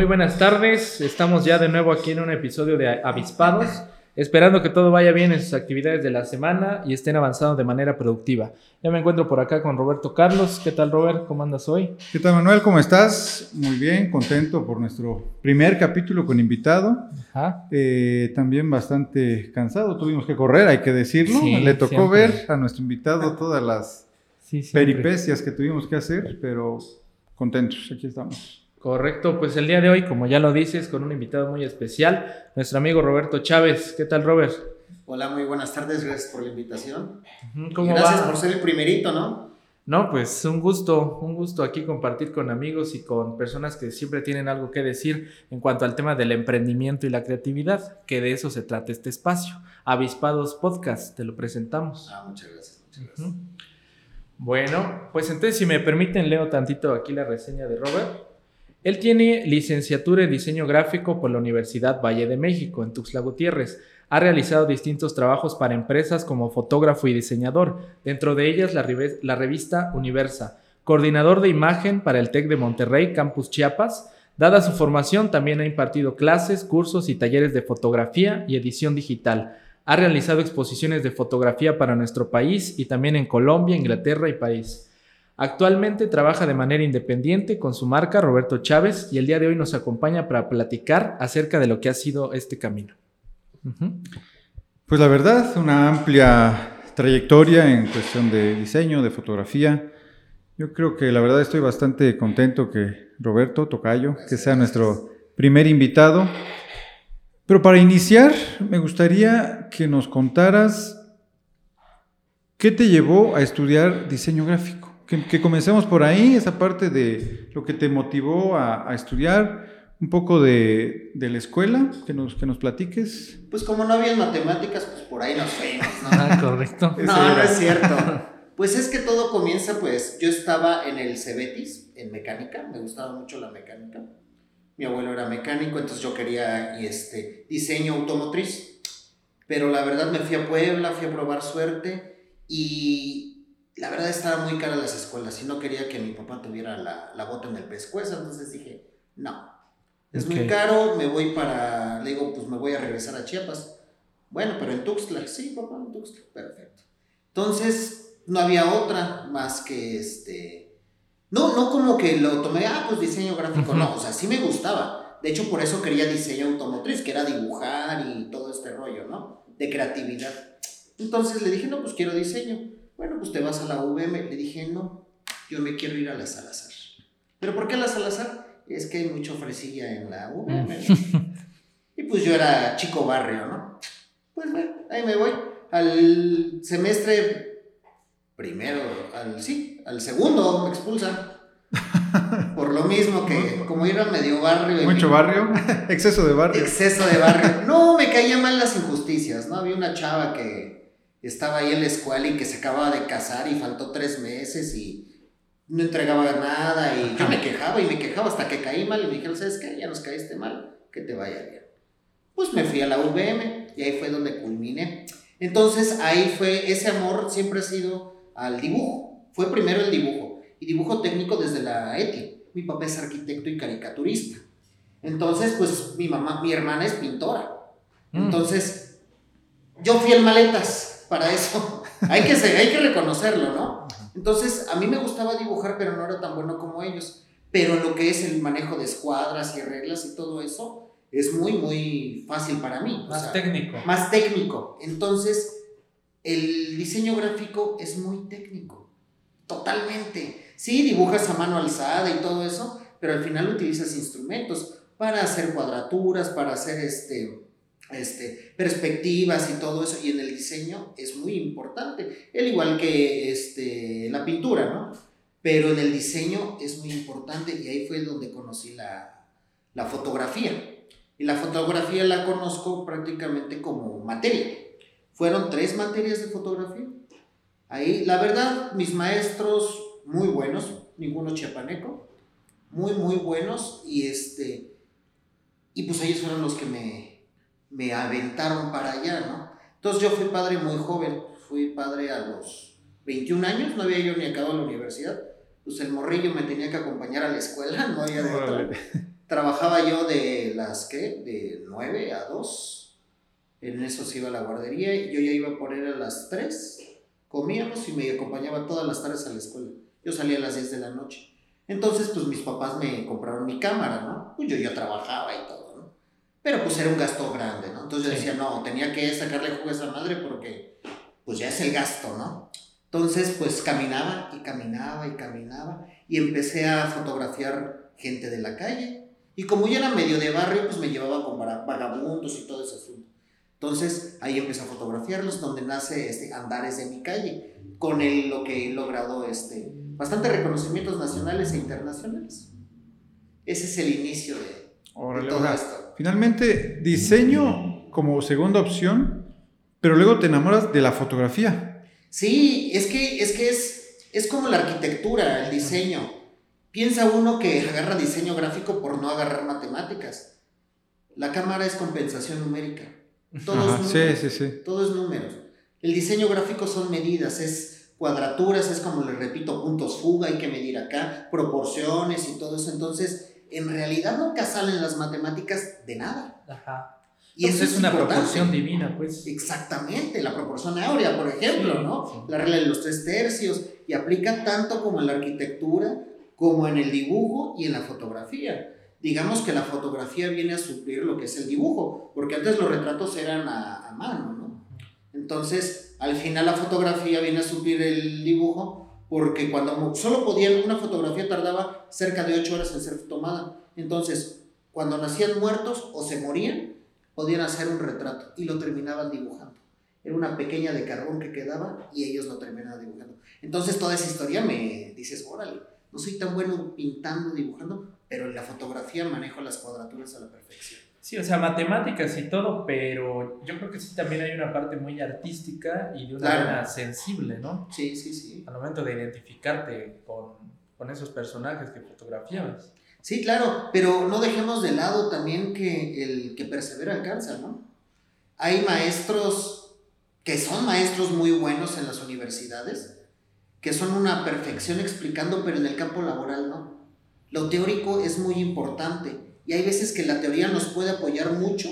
Muy buenas tardes, estamos ya de nuevo aquí en un episodio de Avispados, esperando que todo vaya bien en sus actividades de la semana y estén avanzando de manera productiva. Ya me encuentro por acá con Roberto Carlos. ¿Qué tal Robert? ¿Cómo andas hoy? ¿Qué tal Manuel? ¿Cómo estás? Muy bien, contento por nuestro primer capítulo con invitado. Ajá. Eh, también bastante cansado, tuvimos que correr, hay que decirlo. Le tocó ver a nuestro invitado todas las peripecias que tuvimos que hacer, pero contentos, aquí estamos. Correcto, pues el día de hoy, como ya lo dices, con un invitado muy especial, nuestro amigo Roberto Chávez. ¿Qué tal, Robert? Hola, muy buenas tardes, gracias por la invitación. ¿Cómo gracias por ser el primerito, ¿no? No, pues un gusto, un gusto aquí compartir con amigos y con personas que siempre tienen algo que decir en cuanto al tema del emprendimiento y la creatividad, que de eso se trata este espacio. Avispados Podcast, te lo presentamos. Ah, muchas gracias, muchas gracias. Bueno, pues entonces si me permiten leo tantito aquí la reseña de Robert. Él tiene licenciatura en diseño gráfico por la Universidad Valle de México en Tuxtla Gutiérrez. Ha realizado distintos trabajos para empresas como fotógrafo y diseñador, dentro de ellas la, la revista Universa. Coordinador de imagen para el TEC de Monterrey, Campus Chiapas. Dada su formación, también ha impartido clases, cursos y talleres de fotografía y edición digital. Ha realizado exposiciones de fotografía para nuestro país y también en Colombia, Inglaterra y París. Actualmente trabaja de manera independiente con su marca Roberto Chávez y el día de hoy nos acompaña para platicar acerca de lo que ha sido este camino. Pues la verdad, una amplia trayectoria en cuestión de diseño, de fotografía. Yo creo que la verdad estoy bastante contento que Roberto Tocayo, que sea nuestro primer invitado. Pero para iniciar, me gustaría que nos contaras qué te llevó a estudiar diseño gráfico. Que, comencemos por ahí, esa parte de lo que te motivó a, estudiar, un poco de, la escuela, que nos, que nos platiques. Pues como no había matemáticas, pues por ahí nos fuimos, ¿no? Ah, correcto. no, no es cierto. Pues es que todo comienza, pues yo estaba en el Cebetis, en mecánica, me gustaba mucho la mecánica. Mi abuelo era mecánico, entonces yo quería este, diseño automotriz. Pero la verdad me fui a Puebla, fui a probar suerte y la verdad estaba muy cara las escuelas y no quería que mi papá tuviera la, la bota en el pescuezo, entonces dije, no, es muy caro, me voy para, le digo, pues me voy a regresar a Chiapas. Bueno, pero en Tuxtla, sí, papá, en Tuxtla, perfecto. Entonces, no había otra más que este, no, no como que lo tomé, ah, pues diseño gráfico, no, o sea, sí me gustaba. De hecho, por eso quería diseño automotriz, que era dibujar y todo este rollo, ¿no? De creatividad. Entonces le dije, no, pues quiero diseño. Bueno, pues te vas a la UVM. Le dije, no, yo me quiero ir a la Salazar. ¿Pero por qué a la Salazar? Es que hay mucho fresilla en la UVM. y pues yo era chico barrio, ¿no? Pues bueno, ahí me voy. Al semestre primero, al sí, al segundo me expulsan. Por lo mismo que, como era medio barrio. Mucho barrio, exceso de barrio. Exceso de barrio. No, me caían mal las injusticias, ¿no? Había una chava que estaba ahí en la escuela y que se acababa de casar y faltó tres meses y no entregaba nada y yo me quejaba y me quejaba hasta que caí mal y me dijeron, ¿sabes qué? Ya nos caíste mal, que te vaya bien. Pues me fui a la UVM y ahí fue donde culminé. Entonces ahí fue, ese amor siempre ha sido al dibujo. Fue primero el dibujo y dibujo técnico desde la ETI. Mi papá es arquitecto y caricaturista. Entonces, pues mi mamá, mi hermana es pintora. Mm. Entonces, yo fui el maletas para eso. hay, que hay que reconocerlo, ¿no? Entonces, a mí me gustaba dibujar, pero no era tan bueno como ellos. Pero lo que es el manejo de escuadras y reglas y todo eso, es muy, muy fácil para mí. Más técnico. Más técnico. Entonces, el diseño gráfico es muy técnico. Totalmente. Sí, dibujas a mano alzada y todo eso, pero al final utilizas instrumentos para hacer cuadraturas, para hacer este este, perspectivas y todo eso, y en el diseño es muy importante, el igual que este, la pintura, ¿no? Pero en el diseño es muy importante y ahí fue donde conocí la, la fotografía. Y la fotografía la conozco prácticamente como materia. Fueron tres materias de fotografía. Ahí, la verdad, mis maestros muy buenos, ninguno chiapaneco, muy, muy buenos, y este, y pues ellos fueron los que me, me aventaron para allá, ¿no? Entonces yo fui padre muy joven, fui padre a los 21 años, no había yo ni acabado la universidad, pues el morrillo me tenía que acompañar a la escuela, no había de otra. Trabajaba yo de las, ¿qué? De 9 a 2, en eso se iba a la guardería, y yo ya iba a poner a las 3, comíamos y me acompañaba todas las tardes a la escuela. Yo salía a las 10 de la noche. Entonces, pues mis papás me compraron mi cámara, ¿no? Pues yo, yo trabajaba y todo. Pero pues era un gasto grande, ¿no? Entonces yo decía, no, tenía que sacarle jugo a esa madre porque pues ya es el gasto, ¿no? Entonces, pues caminaba y caminaba y caminaba y empecé a fotografiar gente de la calle. Y como yo era medio de barrio, pues me llevaba con vagabundos y todo ese asunto. Entonces, ahí empecé a fotografiarlos, donde nace este Andares de mi calle, con el, lo que he logrado este, bastante reconocimientos nacionales e internacionales. Ese es el inicio de, todo esto. Finalmente, diseño como segunda opción, pero luego te enamoras de la fotografía. Sí, es que es, que es, es como la arquitectura, el diseño. Piensa uno que agarra diseño gráfico por no agarrar matemáticas. La cámara es compensación numérica. Todo, es números, sí, sí, sí. todo es números. El diseño gráfico son medidas, es cuadraturas, es como les repito, puntos fuga, hay que medir acá, proporciones y todo eso. Entonces, en realidad nunca salen las matemáticas de nada. Ajá. Y eso es, una proporción divina, pues. Exactamente, la proporción áurea, por ejemplo, ¿no? La regla de los tres tercios, y aplica tanto como en la arquitectura, como en el dibujo y en la fotografía. Digamos que la fotografía viene a suplir lo que es el dibujo, porque antes los retratos eran a, a mano, ¿no? Entonces, al final la fotografía viene a subir el dibujo porque cuando solo podían, una fotografía tardaba cerca de 8 horas en ser tomada. Entonces, cuando nacían muertos o se morían, podían hacer un retrato y lo terminaban dibujando. Era una pequeña de carbón que quedaba y ellos lo terminaban dibujando. Entonces toda esa historia me dices, órale, no soy tan bueno pintando, dibujando, pero en la fotografía manejo las cuadraturas a la perfección. Sí, o sea, matemáticas y todo, pero yo creo que sí también hay una parte muy artística y de una manera sensible, ¿no? Sí, sí, sí. Al momento de identificarte con, con esos personajes que fotografiabas. Sí, claro, pero no dejemos de lado también que el que persevera alcanza, ¿no? Hay maestros que son maestros muy buenos en las universidades, que son una perfección explicando, pero en el campo laboral no. Lo teórico es muy importante y hay veces que la teoría nos puede apoyar mucho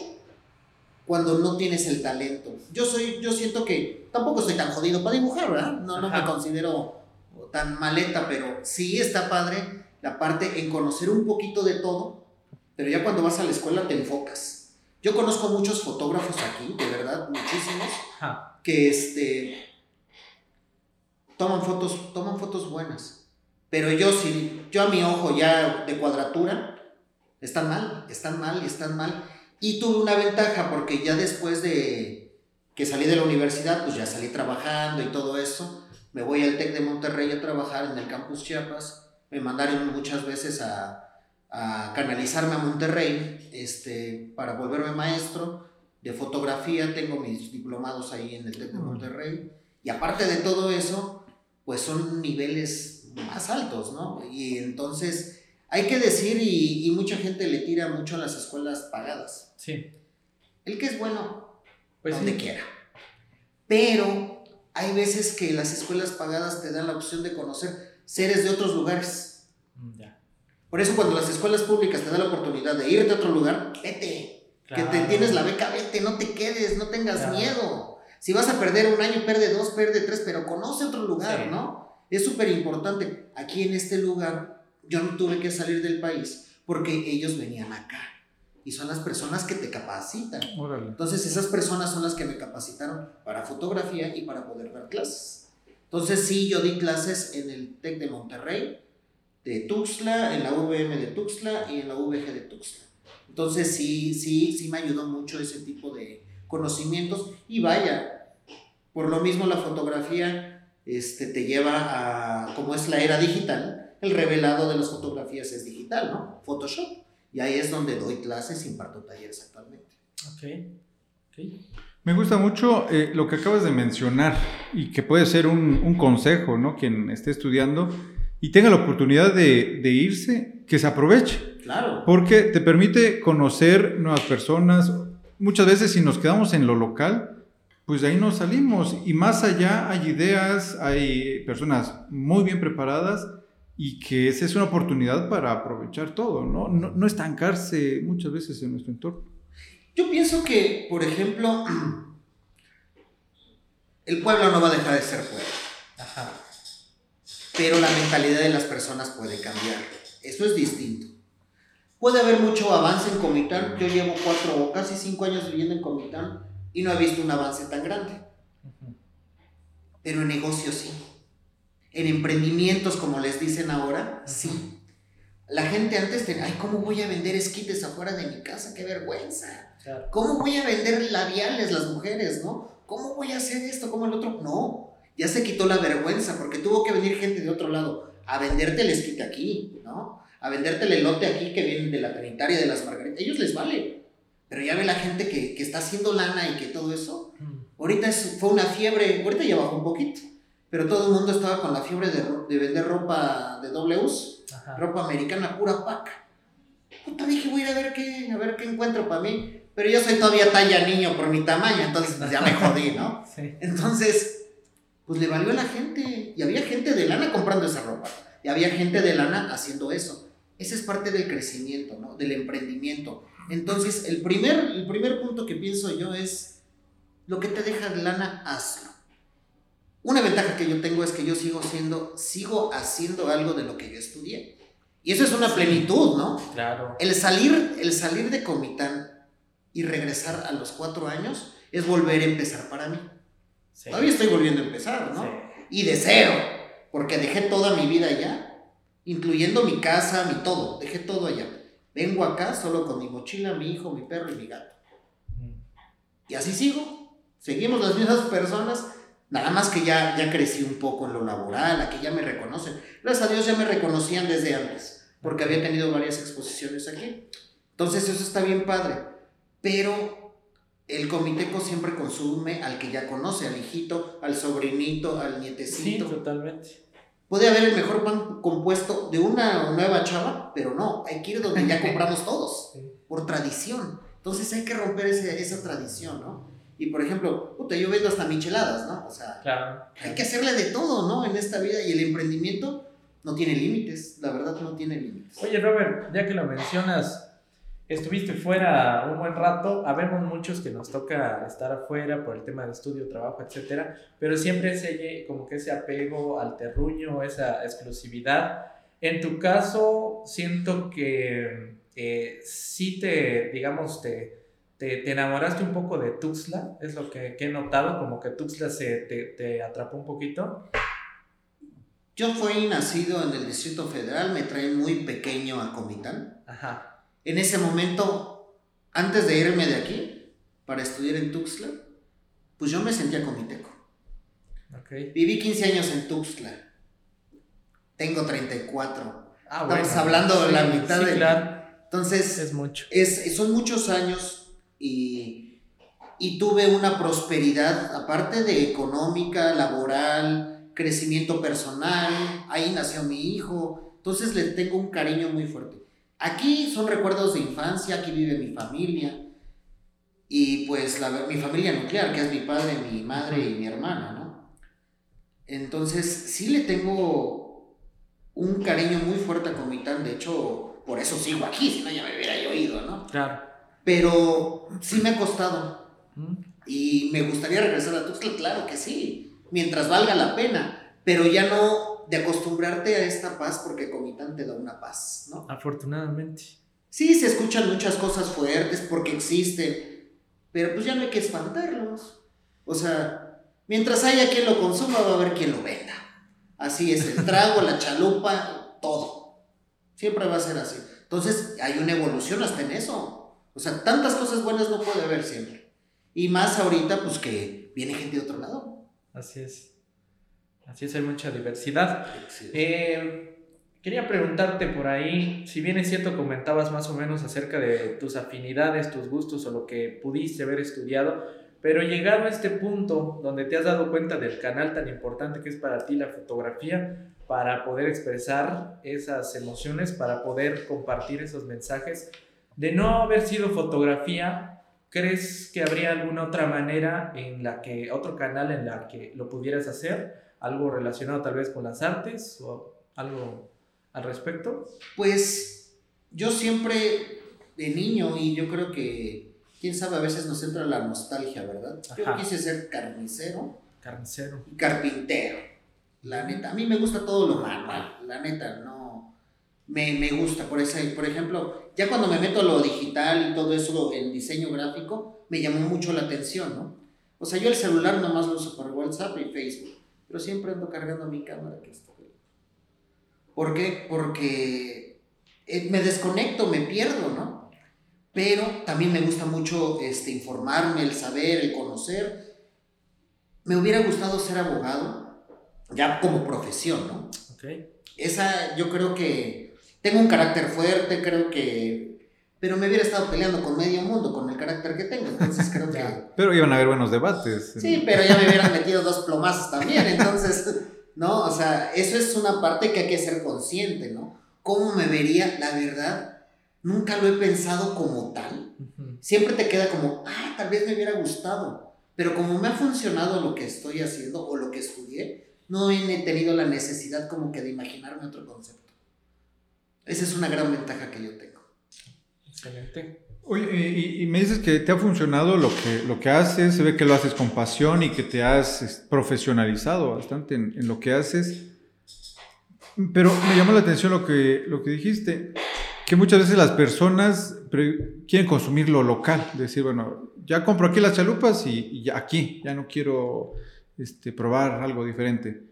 cuando no tienes el talento. Yo soy, yo siento que tampoco estoy tan jodido para dibujar, ¿verdad? No, no me considero tan maleta, pero sí está padre la parte en conocer un poquito de todo, pero ya cuando vas a la escuela te enfocas. Yo conozco muchos fotógrafos aquí, de verdad, muchísimos, que este, toman fotos, toman fotos buenas. Pero yo si yo a mi ojo ya de cuadratura, están mal, están mal están mal. Y tuve una ventaja porque ya después de que salí de la universidad, pues ya salí trabajando y todo eso. Me voy al TEC de Monterrey a trabajar en el campus Chiapas. Me mandaron muchas veces a, a canalizarme a Monterrey este, para volverme maestro de fotografía. Tengo mis diplomados ahí en el TEC de Monterrey. Y aparte de todo eso, pues son niveles más altos, ¿no? Y entonces hay que decir, y, mucha gente le tira mucho a las escuelas pagadas. Sí. El que es bueno, pues donde quiera. Pero hay veces que las escuelas pagadas te dan la opción de conocer seres de otros lugares. Mm, ya. Por eso cuando las escuelas públicas te dan la oportunidad de irte a otro lugar, vete. Que te tienes la beca, vete, no te quedes, no tengas miedo. Si vas a perder un año, pierde dos, pierde tres, pero conoce otro lugar, ¿no? Es súper importante. Aquí en este lugar yo no tuve que salir del país porque ellos venían acá. Y son las personas que te capacitan. Entonces esas personas son las que me capacitaron para fotografía y para poder dar clases. Entonces sí, yo di clases en el TEC de Monterrey, de Tuxtla, en la VM de Tuxtla y en la VG de Tuxtla. Entonces sí, sí, sí me ayudó mucho ese tipo de conocimientos y vaya, por lo mismo la fotografía este, te lleva a, como es la era digital, el revelado de las fotografías es digital, ¿no? Photoshop. Y ahí es donde doy clases y imparto talleres actualmente. Ok. okay. Me gusta mucho eh, lo que acabas de mencionar y que puede ser un, un, consejo, ¿no? Quien esté estudiando y tenga la oportunidad de, de, irse, que se aproveche. Claro. Porque te permite conocer nuevas personas. Muchas veces si nos quedamos en lo local, pues de ahí no salimos. Y más allá hay ideas, hay personas muy bien preparadas y que esa es una oportunidad para aprovechar todo, ¿no? No, no estancarse muchas veces en nuestro entorno. Yo pienso que, por ejemplo, el pueblo no va a dejar de ser pueblo. Ajá. Pero la mentalidad de las personas puede cambiar. Eso es distinto. Puede haber mucho avance en Comitán. Yo llevo cuatro o casi cinco años viviendo en Comitán y no he visto un avance tan grande. Pero en negocios sí. En emprendimientos, como les dicen ahora, sí. La gente antes tenía, ay, ¿cómo voy a vender esquites afuera de mi casa? ¡Qué vergüenza! Claro. ¿Cómo voy a vender labiales las mujeres, no? ¿Cómo voy a hacer esto? ¿Cómo el otro? No, ya se quitó la vergüenza porque tuvo que venir gente de otro lado a venderte el esquite aquí, ¿no? A venderte el elote aquí que viene de la Trinitaria, de las Margaritas. Ellos les vale. Pero ya ve la gente que, que está haciendo lana y que todo eso. Ahorita es, fue una fiebre, ahorita ya bajó un poquito. Pero todo el mundo estaba con la fiebre de, de vender ropa de doble uso, Ajá. ropa americana pura paca. Puta, dije, voy a ir a ver qué, a ver qué encuentro para mí. Pero yo soy todavía talla niño por mi tamaño, entonces pues ya me jodí, ¿no? Sí. Entonces, pues le valió a la gente. Y había gente de lana comprando esa ropa. Y había gente de lana haciendo eso. Esa es parte del crecimiento, ¿no? Del emprendimiento. Entonces, el primer, el primer punto que pienso yo es, lo que te deja de lana, hazlo. Una ventaja que yo tengo es que yo sigo siendo, sigo haciendo algo de lo que yo estudié. Y eso es una plenitud, ¿no? Claro. El salir, el salir de Comitán y regresar a los cuatro años es volver a empezar para mí. Sí. Todavía estoy volviendo a empezar, ¿no? Sí. Y de cero, porque dejé toda mi vida allá, incluyendo mi casa, mi todo, dejé todo allá. Vengo acá solo con mi mochila, mi hijo, mi perro y mi gato. Y así sigo. Seguimos las mismas personas, nada más que ya, ya crecí un poco en lo laboral, aquí ya me reconocen. Gracias a Dios ya me reconocían desde antes, porque había tenido varias exposiciones aquí. Entonces eso está bien padre. Pero el comiteco siempre consume al que ya conoce, al hijito, al sobrinito, al Sí, nietecito. totalmente. Puede haber el mejor pan compuesto de una nueva chava, pero no, hay que ir donde ya compramos todos, Sí. por tradición. Entonces hay que romper ese- esa tradición, ¿no? Y por ejemplo, puta, yo vendo hasta micheladas, ¿no? O sea, Claro. hay que hacerle de todo, ¿no? En esta vida y el emprendimiento no tiene límites, la verdad no tiene límites. Oye, Robert, ya que lo mencionas, estuviste fuera un buen rato. Habemos muchos que nos toca estar afuera por el tema de estudio, trabajo, etcétera, pero siempre ese, como que ese apego al terruño, esa exclusividad. En tu caso, siento que eh, sí te, digamos, te, te, te enamoraste un poco de Tuxtla, es lo que, que he notado, como que Tuxtla se, te, te atrapó un poquito. Yo fui nacido en el Distrito Federal, me traen muy pequeño a Comitán. Ajá. En ese momento, antes de irme de aquí para estudiar en Tuxtla, pues yo me sentía comiteco. Ok. Viví 15 años en Tuxtla. Tengo 34. Ah, Estamos hablando de la mitad sí, de- claro. Entonces, Es mucho. es, son muchos años y, y tuve una prosperidad, aparte de económica, laboral, crecimiento personal. Ahí nació mi hijo. Entonces le tengo un cariño muy fuerte. Aquí son recuerdos de infancia, aquí vive mi familia. Y pues mi familia nuclear, que es mi padre, mi madre y mi hermana, ¿no? Entonces sí le tengo un cariño muy fuerte a Comitán. De hecho, por eso sigo aquí, si no ya me hubiera yo ido, ¿no? Claro. Pero sí me ha costado. Mm, Y me gustaría regresar a Tuxtla, claro que sí, mientras valga la pena, pero ya no de acostumbrarte a esta paz porque Comitán te da una paz, ¿no? Afortunadamente. Sí, se escuchan muchas cosas fuertes porque existen, pero pues ya no hay que espantarlos. O sea, mientras haya quien lo consuma, va a haber quien lo venda. Así es, el trago, la chalupa, todo. Siempre va a ser así. Entonces, hay una evolución hasta en eso. O sea, tantas cosas buenas no puede haber siempre. Y más ahorita, pues que viene gente de otro lado. Así es. Así es, hay mucha diversidad. Eh, quería preguntarte por ahí, si bien es cierto, comentabas más o menos acerca de tus afinidades, tus gustos o lo que pudiste haber estudiado, pero llegado a este punto donde te has dado cuenta del canal tan importante que es para ti la fotografía, para poder expresar esas emociones, para poder compartir esos mensajes, de no haber sido fotografía, ¿crees que habría alguna otra manera en la que, otro canal en la que lo pudieras hacer? algo relacionado tal vez con las artes o algo al respecto? Pues yo siempre de niño y yo creo que, quién sabe, a veces nos entra la nostalgia, ¿verdad? Yo quise ser carnicero. Carnicero. Y carpintero. La neta, a mí me gusta todo lo manual, la neta, no. Me, me gusta, por, ese, por ejemplo, ya cuando me meto a lo digital y todo eso, el diseño gráfico, me llamó mucho la atención, ¿no? O sea, yo el celular nomás lo uso para WhatsApp y Facebook pero siempre ando cargando mi cámara que está. ¿Por qué? Porque eh, me desconecto, me pierdo, ¿no? Pero también me gusta mucho este, informarme, el saber, el conocer. Me hubiera gustado ser abogado, ya como profesión, ¿no? Okay. Esa, yo creo que tengo un carácter fuerte, creo que pero me hubiera estado peleando con medio mundo con el carácter que tengo, entonces creo que... pero iban a haber buenos debates. Sí, pero ya me hubieran metido dos plomazos también, entonces, ¿no? O sea, eso es una parte que hay que ser consciente, ¿no? ¿Cómo me vería? La verdad, nunca lo he pensado como tal. Siempre te queda como, ah, tal vez me hubiera gustado, pero como me ha funcionado lo que estoy haciendo o lo que estudié, no he tenido la necesidad como que de imaginarme otro concepto. Esa es una gran ventaja que yo tengo. Excelente. Oye, y, me dices que te ha funcionado lo que, lo que haces, se ve que lo haces con pasión y que te has profesionalizado bastante en, lo que haces. Pero me llamó la atención lo que, lo que dijiste, que muchas veces las personas quieren consumir lo local, decir, bueno, ya compro aquí las chalupas y, ya aquí, ya no quiero este, probar algo diferente.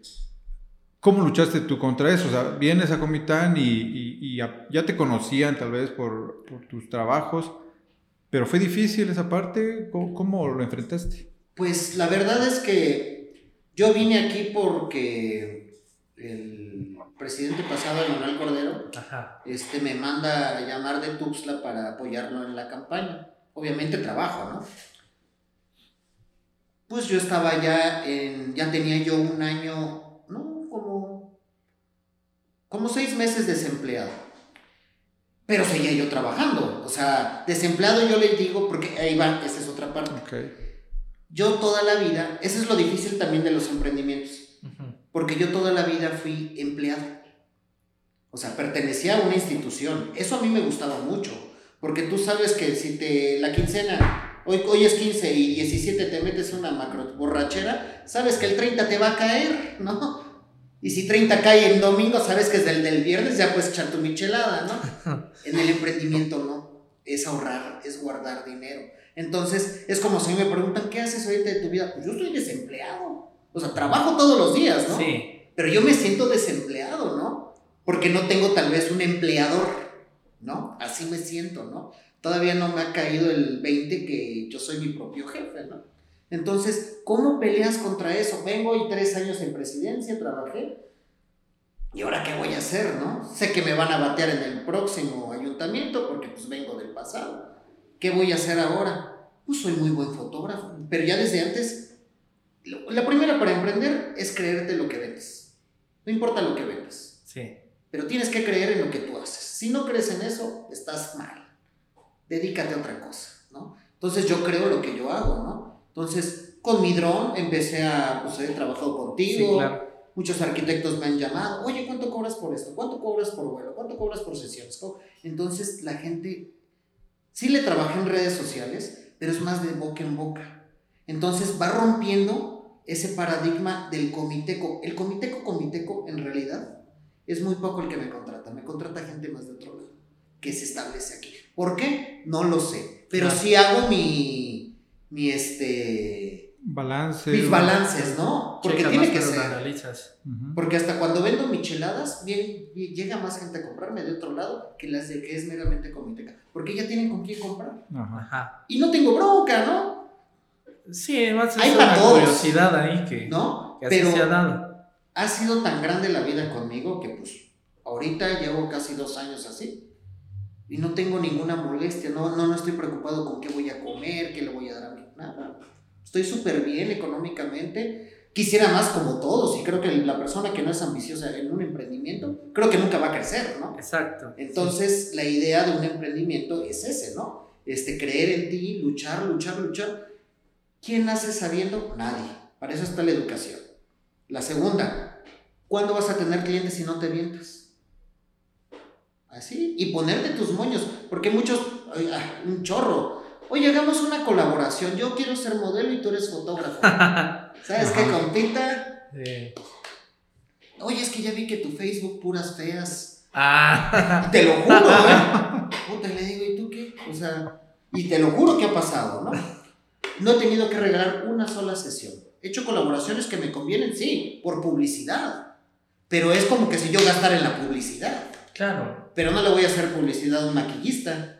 ¿Cómo luchaste tú contra eso? O sea, vienes a Comitán y, ya, te conocían tal vez por, tus trabajos, pero fue difícil esa parte. ¿Cómo, lo enfrentaste? Pues la verdad es que yo vine aquí porque el presidente pasado, Manuel Cordero, este me manda a llamar de Tuxtla para apoyarlo en la campaña. Obviamente trabajo, ¿no? Pues yo estaba ya en, ya tenía yo un año como seis meses desempleado. Pero seguía yo trabajando. O sea, desempleado yo le digo, porque ahí va, esa es otra parte. Yo toda la vida, eso es lo difícil también de los emprendimientos. Porque yo toda la vida fui empleado. O sea, pertenecía a una institución. Eso a mí me gustaba mucho. Porque tú sabes que si te la quincena, hoy, hoy es 15 y 17 te metes una macro borrachera, sabes que el 30 te va a caer, ¿no? Y si 30 cae en domingo, sabes que es del, del viernes, ya puedes echar tu michelada, ¿no? En el emprendimiento no. Es ahorrar, es guardar dinero. Entonces, es como si me preguntan, ¿qué haces ahorita de tu vida? Pues yo estoy desempleado. O sea, trabajo todos los días, ¿no? Sí. Pero yo me siento desempleado, ¿no? Porque no tengo tal vez un empleador, ¿no? Así me siento, ¿no? Todavía no me ha caído el 20 que yo soy mi propio jefe, ¿no? Entonces, ¿cómo peleas contra eso? Vengo y tres años en presidencia, trabajé. ¿Y ahora qué voy a hacer, no? Sé que me van a batear en el próximo ayuntamiento porque pues vengo del pasado. ¿Qué voy a hacer ahora? Pues soy muy buen fotógrafo, pero ya desde antes, la primera para emprender es creerte lo que vendes. No importa lo que vendes. Sí. Pero tienes que creer en lo que tú haces. Si no crees en eso, estás mal. Dedícate a otra cosa, ¿no? Entonces yo creo lo que yo hago, ¿no? Entonces, con mi dron empecé a, pues he trabajado contigo. Muchos arquitectos me han llamado, oye, ¿cuánto cobras por esto? ¿Cuánto cobras por vuelo? ¿Cuánto cobras por sesiones? Entonces, la gente, sí le trabajé en redes sociales, pero es más de boca en boca. Entonces, va rompiendo ese paradigma del comiteco. El comiteco, comiteco, en realidad, es muy poco el que me contrata. Me contrata gente más de otro lado, que se establece aquí. ¿Por qué? No lo sé. Pero sí hago mi mi este balance. mis balances, ¿no? Porque tiene más, que ser. analizas. Porque hasta cuando vendo micheladas, bien, bien, llega más gente a comprarme de otro lado que las de que es meramente comiteca. Porque ya tienen con quién comprar. Ajá. Y no tengo bronca, ¿no? Sí, además es Hay una para todos. curiosidad ahí que, ¿No? que así Pero se ha dado. ha sido tan grande la vida conmigo que pues ahorita llevo casi dos años así. Y no tengo ninguna molestia, no, no, no estoy preocupado con qué voy a comer, qué le voy a dar. Nada. Estoy súper bien económicamente. Quisiera más como todos y creo que la persona que no es ambiciosa en un emprendimiento, creo que nunca va a crecer, ¿no? Exacto. Entonces, la idea de un emprendimiento es ese, ¿no? Este, creer en ti, luchar, luchar, luchar. ¿Quién nace sabiendo? Nadie. Para eso está la educación. La segunda, ¿cuándo vas a tener clientes si no te vientas? Así. Y ponerte tus moños. Porque muchos, ah, un chorro. Oye, hagamos una colaboración. Yo quiero ser modelo y tú eres fotógrafo. ¿Sabes qué, compita? Sí. Oye, es que ya vi que tu Facebook puras feas. Ah, Te lo juro, ¿eh? Puta, le digo, ¿y tú qué? O sea, y te lo juro que ha pasado, ¿no? No he tenido que regalar una sola sesión. He hecho colaboraciones que me convienen, sí, por publicidad. Pero es como que si yo gastara en la publicidad. claro. Pero no le voy a hacer publicidad a un maquillista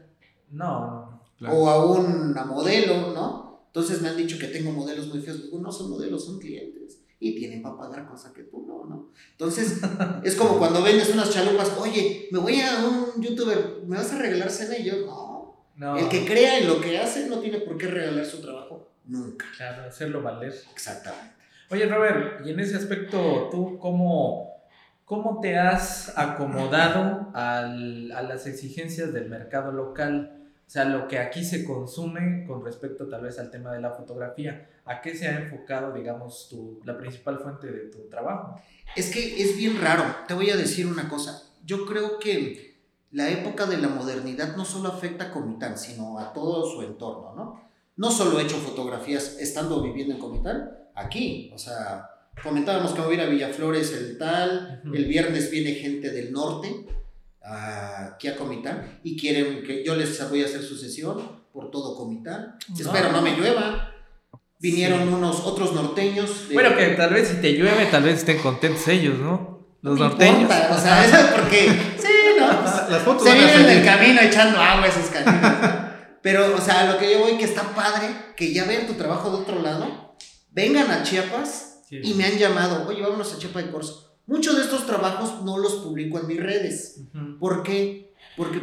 no. Claro. o a una modelo, ¿no? Entonces me han dicho que tengo modelos muy feos. Digo, no son modelos, son clientes. Y tienen para pagar cosa que tú no, ¿no? Entonces, es como cuando vendes unas chalupas, oye, me voy a un youtuber, ¿me vas a regalar cena? Y yo, no. No. El que crea en lo que hace no tiene por qué regalar su trabajo. Nunca. Claro, hacerlo valer. Exactamente. Oye, Robert, y en ese aspecto, ¿tú cómo, cómo te has acomodado al- a las exigencias del mercado local? O sea, lo que aquí se consume con respecto tal vez al tema de la fotografía. ¿A qué se ha enfocado, digamos, tu, la principal fuente de tu trabajo? Es que es bien raro. Te voy a decir una cosa. Yo creo que la época de la modernidad no solo afecta a Comitán, sino a todo su entorno, ¿no? No solo he hecho fotografías estando viviendo en Comitán, aquí. O sea, comentábamos que voy a ir a Villaflores el tal, el viernes viene gente del norte aquí a Comitán y quieren que yo les voy a hacer su sesión por todo Comitán. No. Espero no me llueva. Vinieron unos otros norteños. de- Bueno, que tal vez si te llueve, tal vez estén contentos ellos, ¿no? Los No norteños. importa, O sea, eso es porque. Sí, no. pues, Las fotos se vienen en el salir. camino echando agua esos caninos. ¿no? Pero, o sea, lo que yo voy que está padre, que ya vean tu trabajo de otro lado, vengan a Chiapas Sí. y me han llamado, oye, vámonos a Chiapas de Corzo. Muchos de estos trabajos no los publico en mis redes. Ujú. ¿Por qué? Porque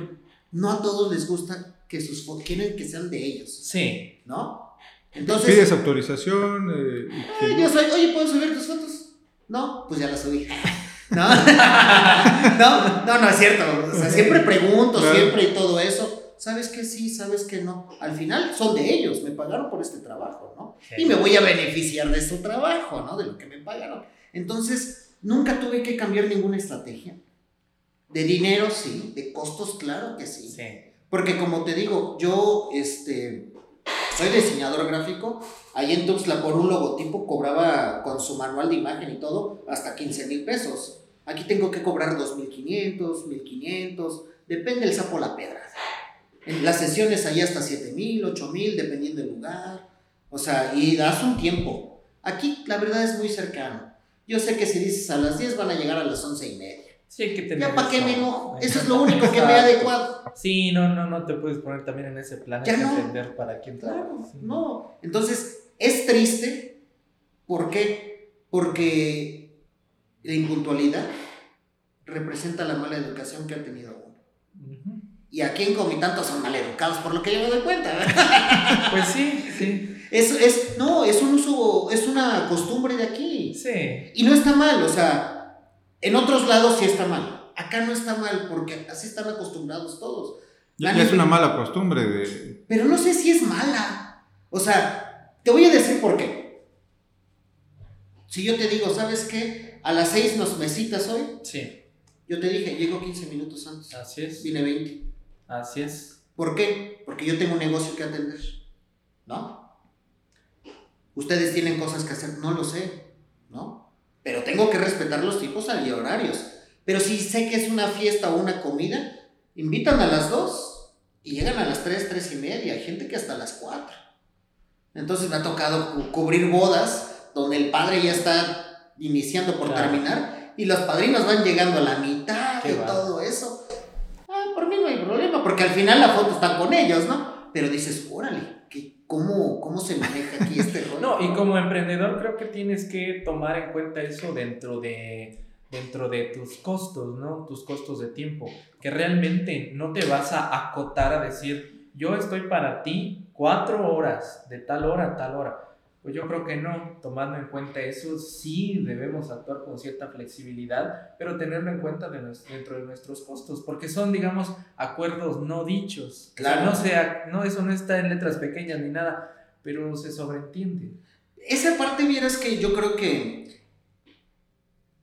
no a todos les gusta que sus fotos, quieren que sean de ellos, Sí. ¿no? Entonces, Pides autorización. eh, y que- Ay, yo soy, oye, ¿puedo subir tus fotos? No, pues ya las subí. ¿No? no, no, no es cierto. O sea, siempre pregunto, Claro. siempre y todo eso. ¿Sabes que sí? ¿Sabes que no? Al final son de ellos, me pagaron por este trabajo, ¿no? Sí. Y me voy a beneficiar de su trabajo, ¿no? De lo que me pagaron. Entonces, nunca tuve que cambiar ninguna estrategia. De dinero, sí. De costos, claro que sí. Sí. Porque como te digo, yo este, soy diseñador gráfico. Ahí en Tuxtla por un logotipo cobraba con su manual de imagen y todo hasta 15 mil pesos. Aquí tengo que cobrar 2.500, 1.500, depende el sapo la pedra. En las sesiones ahí hasta 7.000, 8.000, dependiendo del lugar. O sea, y das un tiempo. Aquí la verdad es muy cercano. Yo sé que si dices a las 10 van a llegar a las 11 y media. Sí, hay que tener Ya para qué me enojo. Eso es lo único que me ha adecuado. Sí, no, no, no te puedes poner también en ese plan. Ya no. entender para quién Claro, trabajas. No. Entonces, es triste. ¿Por qué? Porque la impuntualidad representa la mala educación que ha tenido uno. Ujú. Y aquí en Comitán todos son mal educados, por lo que yo me doy cuenta. ¿verdad? Pues sí, sí. Es, es, no, es un uso, es una costumbre de aquí. Sí. Y no está mal, o sea, en otros lados sí está mal. Acá no está mal porque así están acostumbrados todos. Ya, ya es una mala costumbre de. Pero no sé si es mala. O sea, te voy a decir por qué. Si yo te digo, ¿sabes qué? A las 6 nos me citas hoy. Sí. Yo te dije, llego 15 minutos antes. Así es. Vine 20. Así es. ¿Por qué? Porque yo tengo un negocio que atender. ¿No? Ustedes tienen cosas que hacer, no lo sé. ¿No? Pero tengo que respetar los tipos y horarios. Pero si sé que es una fiesta o una comida, invitan a las 2 y llegan a las 3, 3 y media. Hay gente que hasta las 4. Entonces me ha tocado cubrir bodas donde el padre ya está iniciando por terminar y los padrinos van llegando a la mitad y todo eso. Ah, por mí no hay problema, porque al final la foto está con ellos, ¿no? Pero dices, órale, ¿cómo, ¿cómo se maneja aquí este rollo? no, y como emprendedor creo que tienes que tomar en cuenta eso dentro de dentro de tus costos, ¿no? Tus costos de tiempo, que realmente no te vas a acotar a decir, yo estoy para ti cuatro horas, de tal hora a tal hora. Pues yo creo que no, tomando en cuenta eso, sí debemos actuar con cierta flexibilidad, pero tenerlo en cuenta dentro de nuestros costos, porque son, digamos, acuerdos no dichos. Claro. no, sea, no, eso no está en letras pequeñas ni nada, pero se sobreentiende. Esa parte, vieras que yo creo que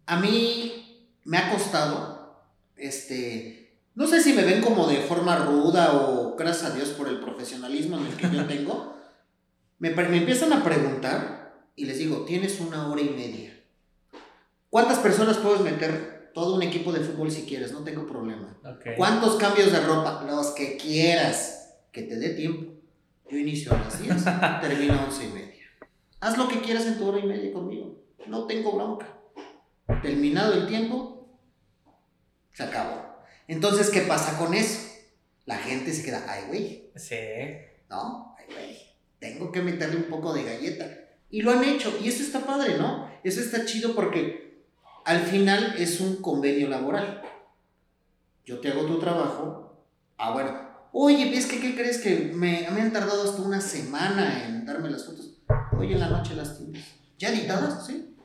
a mí me ha costado, este, no sé si me ven como de forma ruda o gracias a Dios por el profesionalismo en el que yo tengo, me, me empiezan a preguntar y les digo, tienes una hora y media. ¿Cuántas personas puedes meter? Todo un equipo de fútbol si quieres, no tengo problema. ¿Cuántos cambios de ropa? Los que quieras, que te dé tiempo. Yo inicio a las 10, termino a 11 y media. Haz lo que quieras en tu hora y media conmigo. No tengo bronca terminado el tiempo, se acabó. Entonces, ¿qué pasa con eso? La gente se queda, ay, güey. Sí. No, ay, güey. Tengo que meterle un poco de galleta. Y lo han hecho. Y eso está padre, ¿no? Eso está chido porque al final es un convenio laboral. Yo te hago tu trabajo. Ah, bueno. Oye, es que qué crees que me, me han tardado hasta una semana en darme las fotos? Hoy en la noche las tienes. ¿Ya editadas? Sí.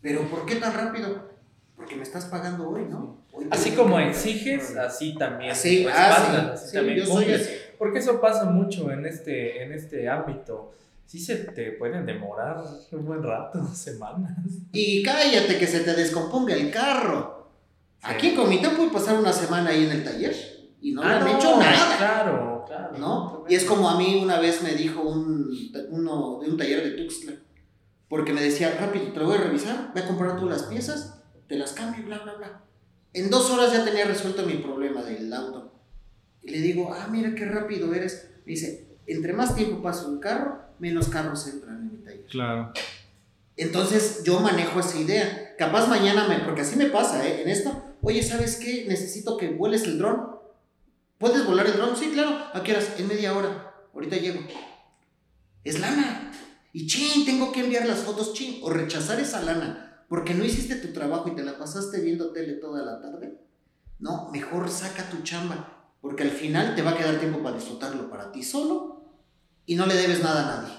Pero ¿por qué tan rápido? Porque me estás pagando hoy, ¿no? así como exiges, así también. Así, ah, así, también yo soy así. Porque eso pasa mucho en este, en este ámbito. Sí se te pueden demorar un buen rato, semanas. Y cállate que se te descomponga el carro. Aquí en Comité puede pasar una semana ahí en el taller y no ah, le han hecho nada. Claro, claro. ¿No? Y es como a mí una vez me dijo un, uno de un taller de Tuxtla porque me decía, rápido, te lo voy a revisar, voy a comprar tú las piezas, te las cambio, bla, bla, bla. En dos horas ya tenía resuelto mi problema del auto. Y le digo, ah, mira qué rápido eres. Me dice, entre más tiempo paso en carro, menos carros entran en mi taller. Claro. Entonces yo manejo esa idea. Capaz mañana me, porque así me pasa, ¿eh? En esto, oye, ¿sabes qué? Necesito que vueles el dron. ¿Puedes volar el dron? Sí, claro. ¿A qué horas? En media hora. Ahorita llego. Es lana. Y chin, tengo que enviar las fotos, chin, o rechazar esa lana porque no hiciste tu trabajo y te la pasaste viendo tele toda la tarde. No, mejor saca tu chamba, porque al final te va a quedar tiempo para disfrutarlo para ti solo y no le debes nada a nadie.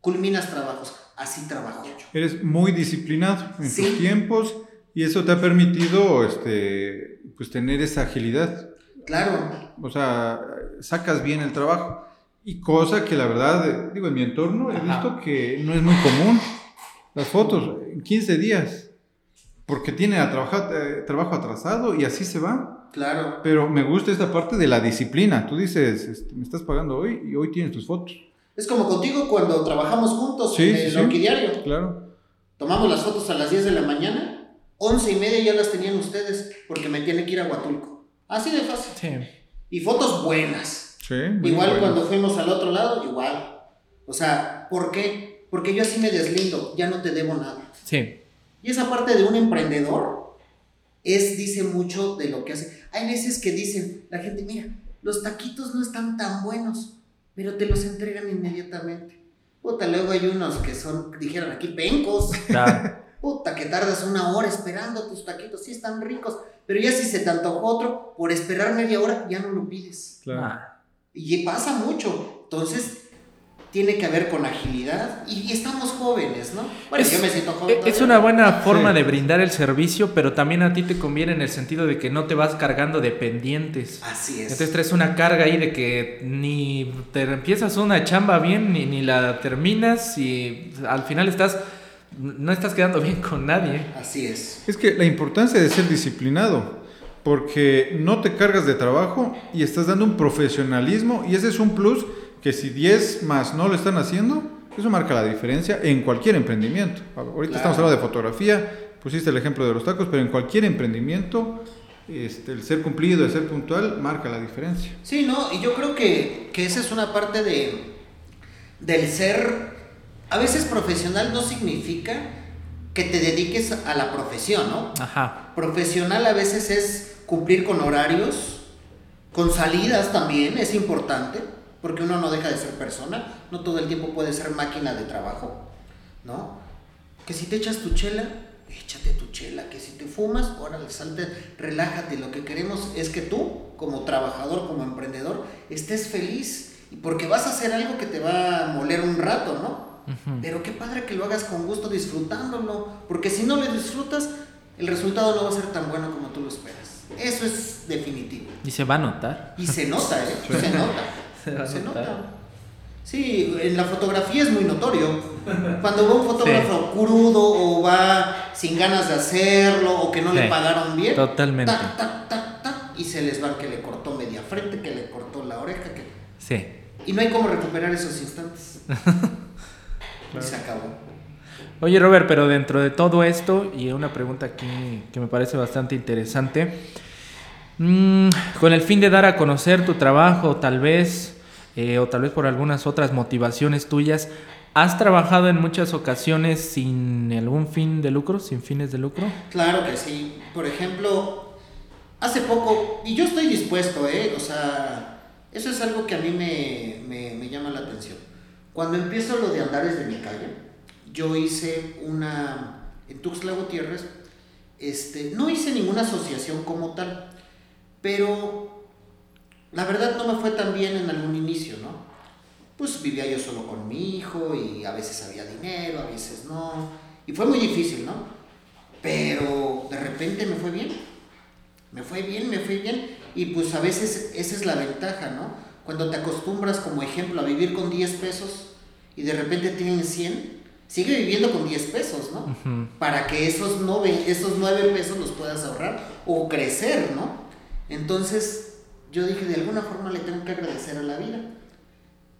Culminas trabajos, así trabajo yo. Eres muy disciplinado en tus tiempos y eso te ha permitido este, pues, tener esa agilidad. Claro. O sea, sacas bien el trabajo. Y cosa que la verdad, digo, en mi entorno he visto que no es muy común. Las fotos en 15 días. Porque tiene a trabajar, eh, trabajo atrasado y así se va. Claro. Pero me gusta esta parte de la disciplina. Tú dices, este, me estás pagando hoy y hoy tienes tus fotos. Es como contigo cuando trabajamos juntos en el sí, Claro. Tomamos las fotos a las 10 de la mañana, 11 y media ya las tenían ustedes porque me tiene que ir a Huatulco. Así de fácil. Sí. Y fotos buenas igual cuando fuimos al otro lado, igual. O sea, ¿por qué? Porque yo así me deslindo, ya no te debo nada. Sí. Y esa parte de un emprendedor es, dice mucho de lo que hace. Hay veces que dicen, la gente, mira, los taquitos no están tan buenos, pero te los entregan inmediatamente. Puta, luego hay unos que son, dijeron aquí, pencos. Puta, que tardas una hora esperando tus taquitos, sí están ricos, pero ya si se te antojó otro, por esperar media hora, ya no lo pides. Claro. Y pasa mucho. Entonces, tiene que ver con agilidad y, estamos jóvenes, ¿no? Bueno, es, yo me siento joven. Es una buena forma de brindar el servicio, pero también a ti te conviene en el sentido de que no te vas cargando de pendientes. Así es. Entonces traes una carga ahí de que ni te empiezas una chamba bien ni, ni la terminas y al final estás no estás quedando bien con nadie. Así es. Es que la importancia de ser disciplinado porque no te cargas de trabajo y estás dando un profesionalismo y ese es un plus que si 10 más no lo están haciendo, eso marca la diferencia en cualquier emprendimiento. Ahorita estamos hablando de fotografía, pusiste el ejemplo de los tacos, pero en cualquier emprendimiento este, el ser cumplido, el ser puntual, marca la diferencia. Sí, ¿no? Y yo creo que, que esa es una parte de, del ser, a veces profesional no significa que te dediques a la profesión, ¿no? Ajá. Profesional a veces es cumplir con horarios, con salidas también, es importante, porque uno no deja de ser persona, no todo el tiempo puede ser máquina de trabajo, ¿no? Que si te echas tu chela, échate tu chela, que si te fumas, órale, salte, relájate, lo que queremos es que tú, como trabajador, como emprendedor, estés feliz, y porque vas a hacer algo que te va a moler un rato, ¿no? Pero qué padre que lo hagas con gusto, disfrutándolo, porque si no lo disfrutas, el resultado no va a ser tan bueno como tú lo esperas. Eso es definitivo. Y se va a notar. Y se nota, ¿eh? Se nota. Se, nota. Sí, en la fotografía es muy notorio. Cuando va un fotógrafo crudo o va sin ganas de hacerlo o que no le pagaron bien. Totalmente. y se les va que le cortó media frente, que le cortó la oreja. Que... Sí. Y no hay cómo recuperar esos instantes. Y se acabó. Oye Robert, pero dentro de todo esto, y una pregunta aquí que me parece bastante interesante, mm, con el fin de dar a conocer tu trabajo, tal vez, eh, o tal vez por algunas otras motivaciones tuyas, ¿has trabajado en muchas ocasiones sin algún fin de lucro, sin fines de lucro? Claro que sí. Por ejemplo, hace poco, y yo estoy dispuesto, ¿eh? O sea, eso es algo que a mí me, me, llama la atención. Cuando empiezo lo de Andares de mi calle, yo hice una, en Tuxtla Gutiérrez, este, no hice ninguna asociación como tal, pero la verdad no me fue tan bien en algún inicio, ¿no? Pues vivía yo solo con mi hijo y a veces había dinero, a veces no, y fue muy difícil, ¿no? Pero de repente me fue bien, me fue bien, me fue bien, y pues a veces esa es la ventaja, ¿no? Cuando te acostumbras, como ejemplo, a vivir con 10 pesos y de repente tienen 100, sigue viviendo con 10 pesos, ¿no? Para que esos 9, esos 9 pesos los puedas ahorrar o crecer, ¿no? Entonces, yo dije, de alguna forma le tengo que agradecer a la vida.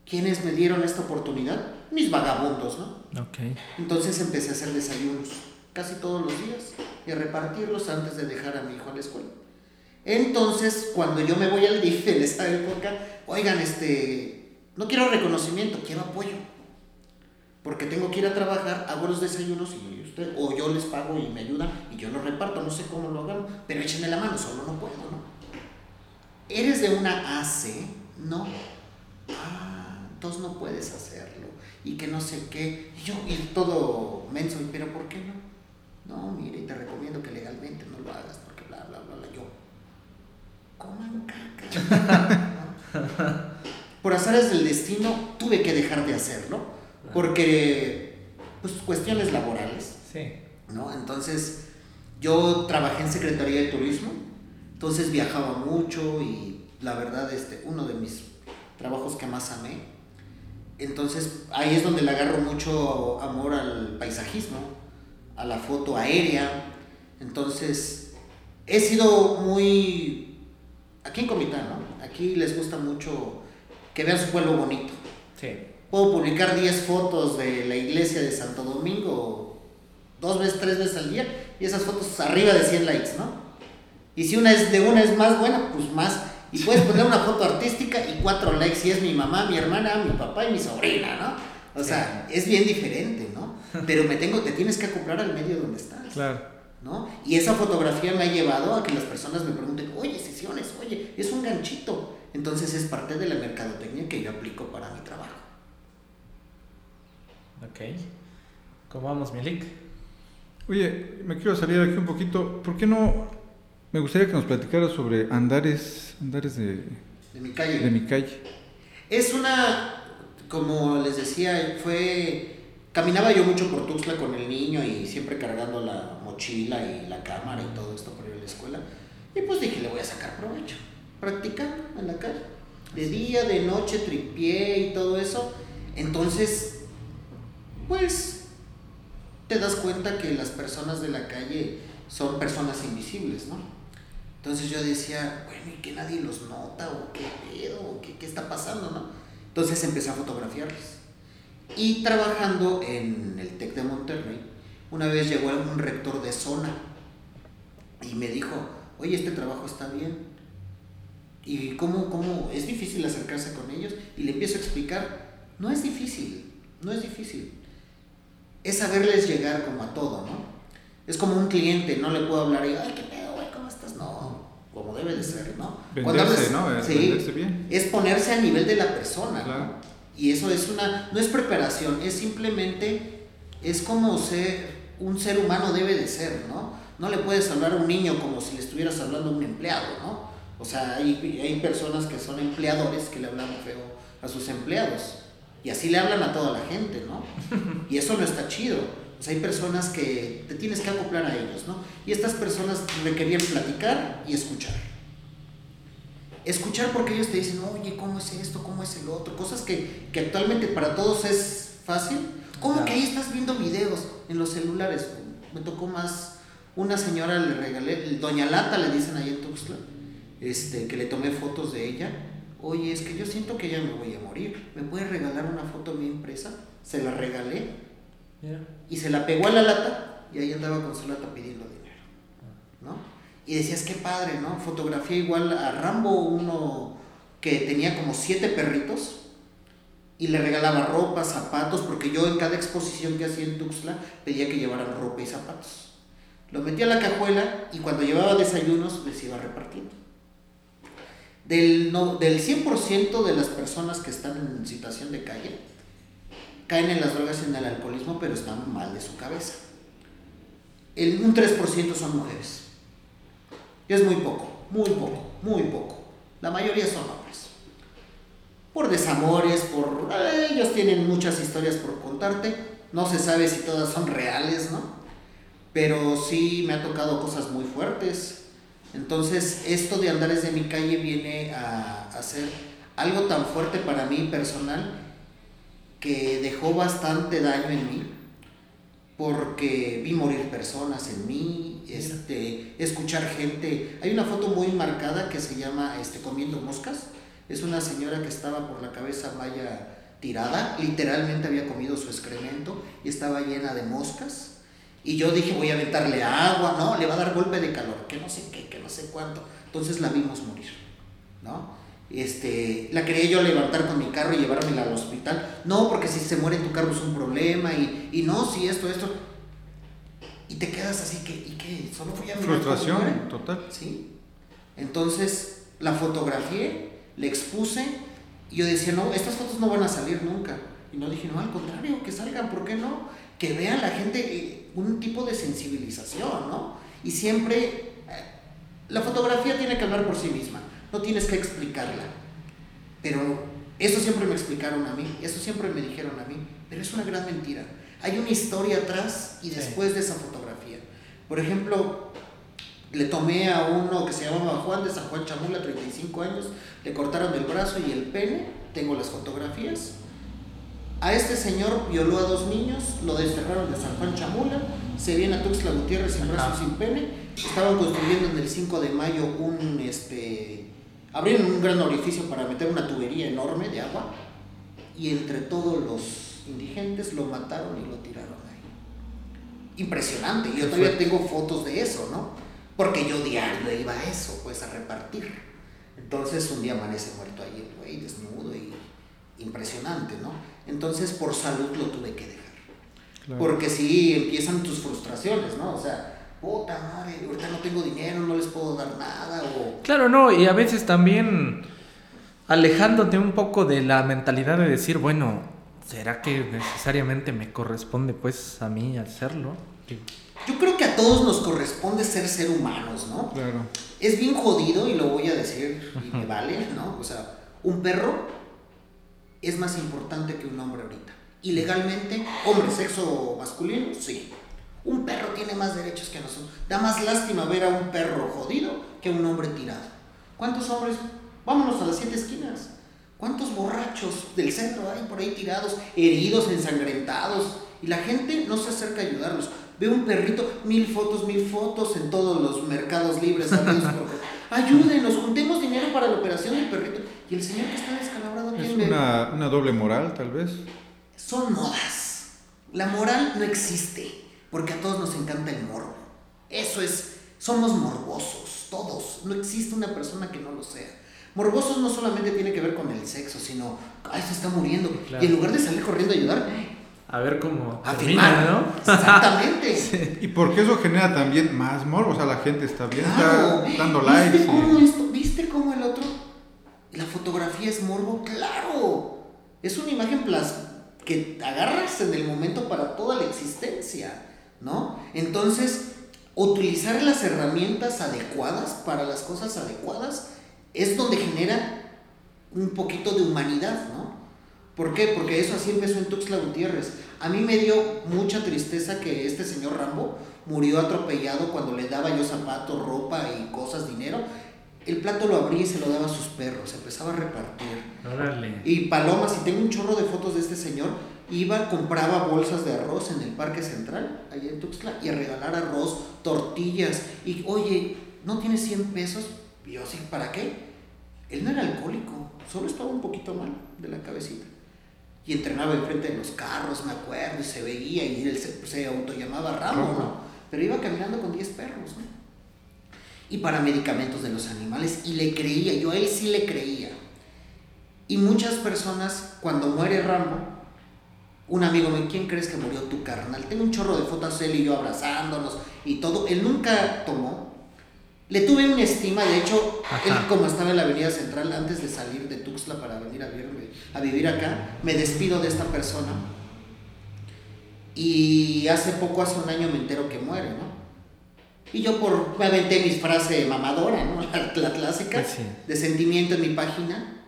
¿Quiénes me dieron esta oportunidad? Mis vagabundos, ¿no? Ok. Entonces empecé a hacer desayunos casi todos los días y a repartirlos antes de dejar a mi hijo a la escuela. Entonces, cuando yo me voy al DIF en esta época, oigan, este, no quiero reconocimiento, quiero apoyo porque tengo que ir a trabajar, hago los desayunos y usted, o yo les pago y me ayudan y yo los reparto, no sé cómo lo hagan, pero échenme la mano, solo no puedo, ¿no? ¿Eres de una AC? No. Ah, entonces no puedes hacerlo. Y que no sé qué. Y yo, y todo menso, pero ¿por qué no? No, mire, te recomiendo que legalmente no lo hagas, porque bla, bla, bla, bla. Yo, coman caca. Por azares del destino, tuve que dejar de hacerlo porque, pues, cuestiones laborales. Sí. ¿No? Entonces, yo trabajé en Secretaría de Turismo, entonces viajaba mucho y la verdad, este, uno de mis trabajos que más amé. Entonces, ahí es donde le agarro mucho amor al paisajismo, a la foto aérea. Entonces, he sido muy... Aquí en Comitán, ¿no? Aquí les gusta mucho que vean su pueblo bonito. Sí puedo publicar 10 fotos de la iglesia de Santo Domingo dos veces, tres veces al día y esas fotos arriba de 100 likes, ¿no? Y si una es de una es más buena, pues más. Y puedes poner una foto artística y cuatro likes si es mi mamá, mi hermana, mi papá y mi sobrina, ¿no? O sea, es bien diferente, ¿no? Pero me tengo, te tienes que acoplar al medio donde estás. Claro. ¿no? Y esa fotografía me ha llevado a que las personas me pregunten, oye, sesiones, oye, es un ganchito. Entonces es parte de la mercadotecnia que yo aplico para mi trabajo. Ok. ¿Cómo vamos, Milik? Oye, me quiero salir aquí un poquito. ¿Por qué no? Me gustaría que nos platicaras sobre andares, andares de, de mi calle. De mi calle. Es una, como les decía, fue caminaba yo mucho por Tuxtla con el niño y siempre cargando la mochila y la cámara y todo esto por ir a la escuela. Y pues dije, le voy a sacar provecho. Practicando en la calle. De día, de noche, tripié y todo eso. Entonces pues te das cuenta que las personas de la calle son personas invisibles, ¿no? Entonces yo decía, bueno, ¿y que nadie los nota? ¿O qué pedo? ¿O qué, qué está pasando, no? Entonces empecé a fotografiarles. Y trabajando en el TEC de Monterrey, una vez llegó un rector de zona y me dijo, oye, este trabajo está bien. ¿Y cómo, cómo? Es difícil acercarse con ellos. Y le empiezo a explicar No es difícil, no es difícil. Es saberles llegar como a todo, ¿no? Es como un cliente, no le puedo hablar y, ay, qué pedo, güey, ¿cómo estás? No, como debe de ser, ¿no? Venderse, ¿no? Es, sí, bien. es ponerse a nivel de la persona, ¿no? Y eso es una, no es preparación, es simplemente, es como ser, un ser humano debe de ser, ¿no? No le puedes hablar a un niño como si le estuvieras hablando a un empleado, ¿no? O sea, hay, hay personas que son empleadores que le hablan feo a sus empleados. Y así le hablan a toda la gente, ¿no? Y eso no está chido. O sea, hay personas que te tienes que acoplar a ellos, ¿no? Y estas personas requerían platicar y escuchar. Escuchar porque ellos te dicen, oye, ¿cómo es esto? ¿Cómo es el otro? Cosas que, que actualmente para todos es fácil. ¿Cómo que ahí estás viendo videos en los celulares? Me tocó más, una señora le regalé, Doña Lata le dicen ahí en Tuxtla, este, que le tomé fotos de ella. Oye, es que yo siento que ya me voy a morir. ¿Me puedes regalar una foto mi impresa? Se la regalé. Y se la pegó a la lata y ahí andaba con su lata pidiendo dinero. ¿No? Y decías, qué padre, ¿no? Fotografía igual a Rambo, uno que tenía como siete perritos y le regalaba ropa, zapatos, porque yo en cada exposición que hacía en Tuxtla pedía que llevaran ropa y zapatos. Lo metía a la cajuela y cuando llevaba desayunos les iba repartiendo. Del, no, del 100% de las personas que están en situación de calle caen en las drogas y en el alcoholismo, pero están mal de su cabeza. El, un 3% son mujeres. Es muy poco, muy poco, muy poco. La mayoría son hombres. Por desamores, por... Eh, ellos tienen muchas historias por contarte. No se sabe si todas son reales, ¿no? Pero sí me ha tocado cosas muy fuertes entonces, esto de Andares de mi calle viene a, a ser algo tan fuerte para mí personal que dejó bastante daño en mí porque vi morir personas en mí, este, escuchar gente. Hay una foto muy marcada que se llama este, Comiendo Moscas. Es una señora que estaba por la cabeza vaya tirada, literalmente había comido su excremento y estaba llena de moscas. Y yo dije, voy a aventarle agua, no, le va a dar golpe de calor, que no sé qué, que no sé cuánto. Entonces la vimos morir, ¿no? Este, la quería yo levantar con mi carro y llevármela al hospital. No, porque si se muere tu carro es un problema y, y no, si esto, esto. Y te quedas así que, ¿y qué? Solo fui a mirar. Frustración, total. Sí. Entonces la fotografié, le expuse y yo decía, no, estas fotos no van a salir nunca. Y no dije, no, al contrario, que salgan, ¿por qué no? Que vean la gente eh, un tipo de sensibilización, ¿no? Y siempre, eh, la fotografía tiene que hablar por sí misma no tienes que explicarla. Pero eso siempre me explicaron a mí, eso siempre me dijeron a mí, pero es una gran mentira. Hay una historia atrás y después de esa fotografía. Por ejemplo, le tomé a uno que se llamaba Juan de San Juan Chamula, 35 años, le cortaron el brazo y el pene, tengo las fotografías. A este señor violó a dos niños, lo desterraron de San Juan Chamula, se viene a Tuxtla Gutiérrez sin brazo, sin pene. Estaban construyendo en el 5 de mayo un, este, abrieron un gran orificio para meter una tubería enorme de agua y entre todos los indigentes lo mataron y lo tiraron ahí. Impresionante, yo todavía tengo fotos de eso, ¿no? Porque yo diario iba a eso, pues a repartir. Entonces un día amanece muerto ahí el güey, desnudo y impresionante, ¿no? Entonces por salud lo tuve que dejar. Porque si empiezan tus frustraciones, ¿no? O sea, puta madre, ahorita no tengo dinero, no les puedo dar nada. O... Claro, no, y a veces también alejándote un poco de la mentalidad de decir, bueno, ¿será que necesariamente me corresponde pues a mí hacerlo? Yo creo que a todos nos corresponde ser ser humanos, ¿no? Claro. Es bien jodido y lo voy a decir y me vale, ¿no? O sea, un perro es más importante que un hombre ahorita. Y legalmente, hombre, sexo masculino, sí. Un perro tiene más derechos que nosotros. Da más lástima ver a un perro jodido que a un hombre tirado. ¿Cuántos hombres? Vámonos a las siete esquinas. ¿Cuántos borrachos del centro hay por ahí tirados, heridos, ensangrentados? Y la gente no se acerca a ayudarlos. Ve un perrito, mil fotos, mil fotos en todos los mercados libres. Ayúdenos, juntemos dinero para la operación del perrito. Y el señor que está descalabrado, ¿quién Es una, una doble moral, tal vez. Son modas. La moral no existe porque a todos nos encanta el morbo. Eso es, somos morbosos, todos. No existe una persona que no lo sea. Morbosos no solamente tiene que ver con el sexo, sino, ay, se está muriendo. Y en lugar de salir corriendo a ayudar, a ver cómo termina, ¿no? Exactamente. y porque eso genera también más morbo, o sea, la gente está viendo, está dando likes. ¿Viste cómo, esto, ¿Viste cómo el otro? La fotografía es morbo, claro. Es una imagen plas que agarras en el momento para toda la existencia, ¿no? Entonces, utilizar las herramientas adecuadas para las cosas adecuadas es donde genera un poquito de humanidad, ¿no? ¿Por qué? Porque eso así empezó en Tuxtla Gutiérrez. A mí me dio mucha tristeza que este señor Rambo murió atropellado cuando le daba yo zapatos, ropa y cosas, dinero. El plato lo abría y se lo daba a sus perros, empezaba a repartir. Y palomas, y tengo un chorro de fotos de este señor, iba, compraba bolsas de arroz en el Parque Central, allá en Tuxtla, y a regalar arroz, tortillas. Y oye, ¿no tienes 100 pesos? Y yo, sí, ¿para qué? Él no era alcohólico, solo estaba un poquito mal de la cabecita. Y entrenaba enfrente de los carros, me acuerdo, y se veía, y él se, se autollamaba Ramo, ¿no? Pero iba caminando con 10 perros, ¿no? Y para medicamentos de los animales, y le creía, yo a él sí le creía. Y muchas personas, cuando muere Rambo, un amigo me ¿quién crees que murió tu carnal? Tengo un chorro de fotos él y yo abrazándonos y todo. Él nunca tomó, le tuve una estima, de hecho, él como estaba en la avenida central, antes de salir de Tuxtla para venir a, a vivir acá, me despido de esta persona. Y hace poco, hace un año, me entero que muere, ¿no? Y yo por, me aventé mis frases mamadora, ¿no? La, clásica, pues de sentimiento en mi página.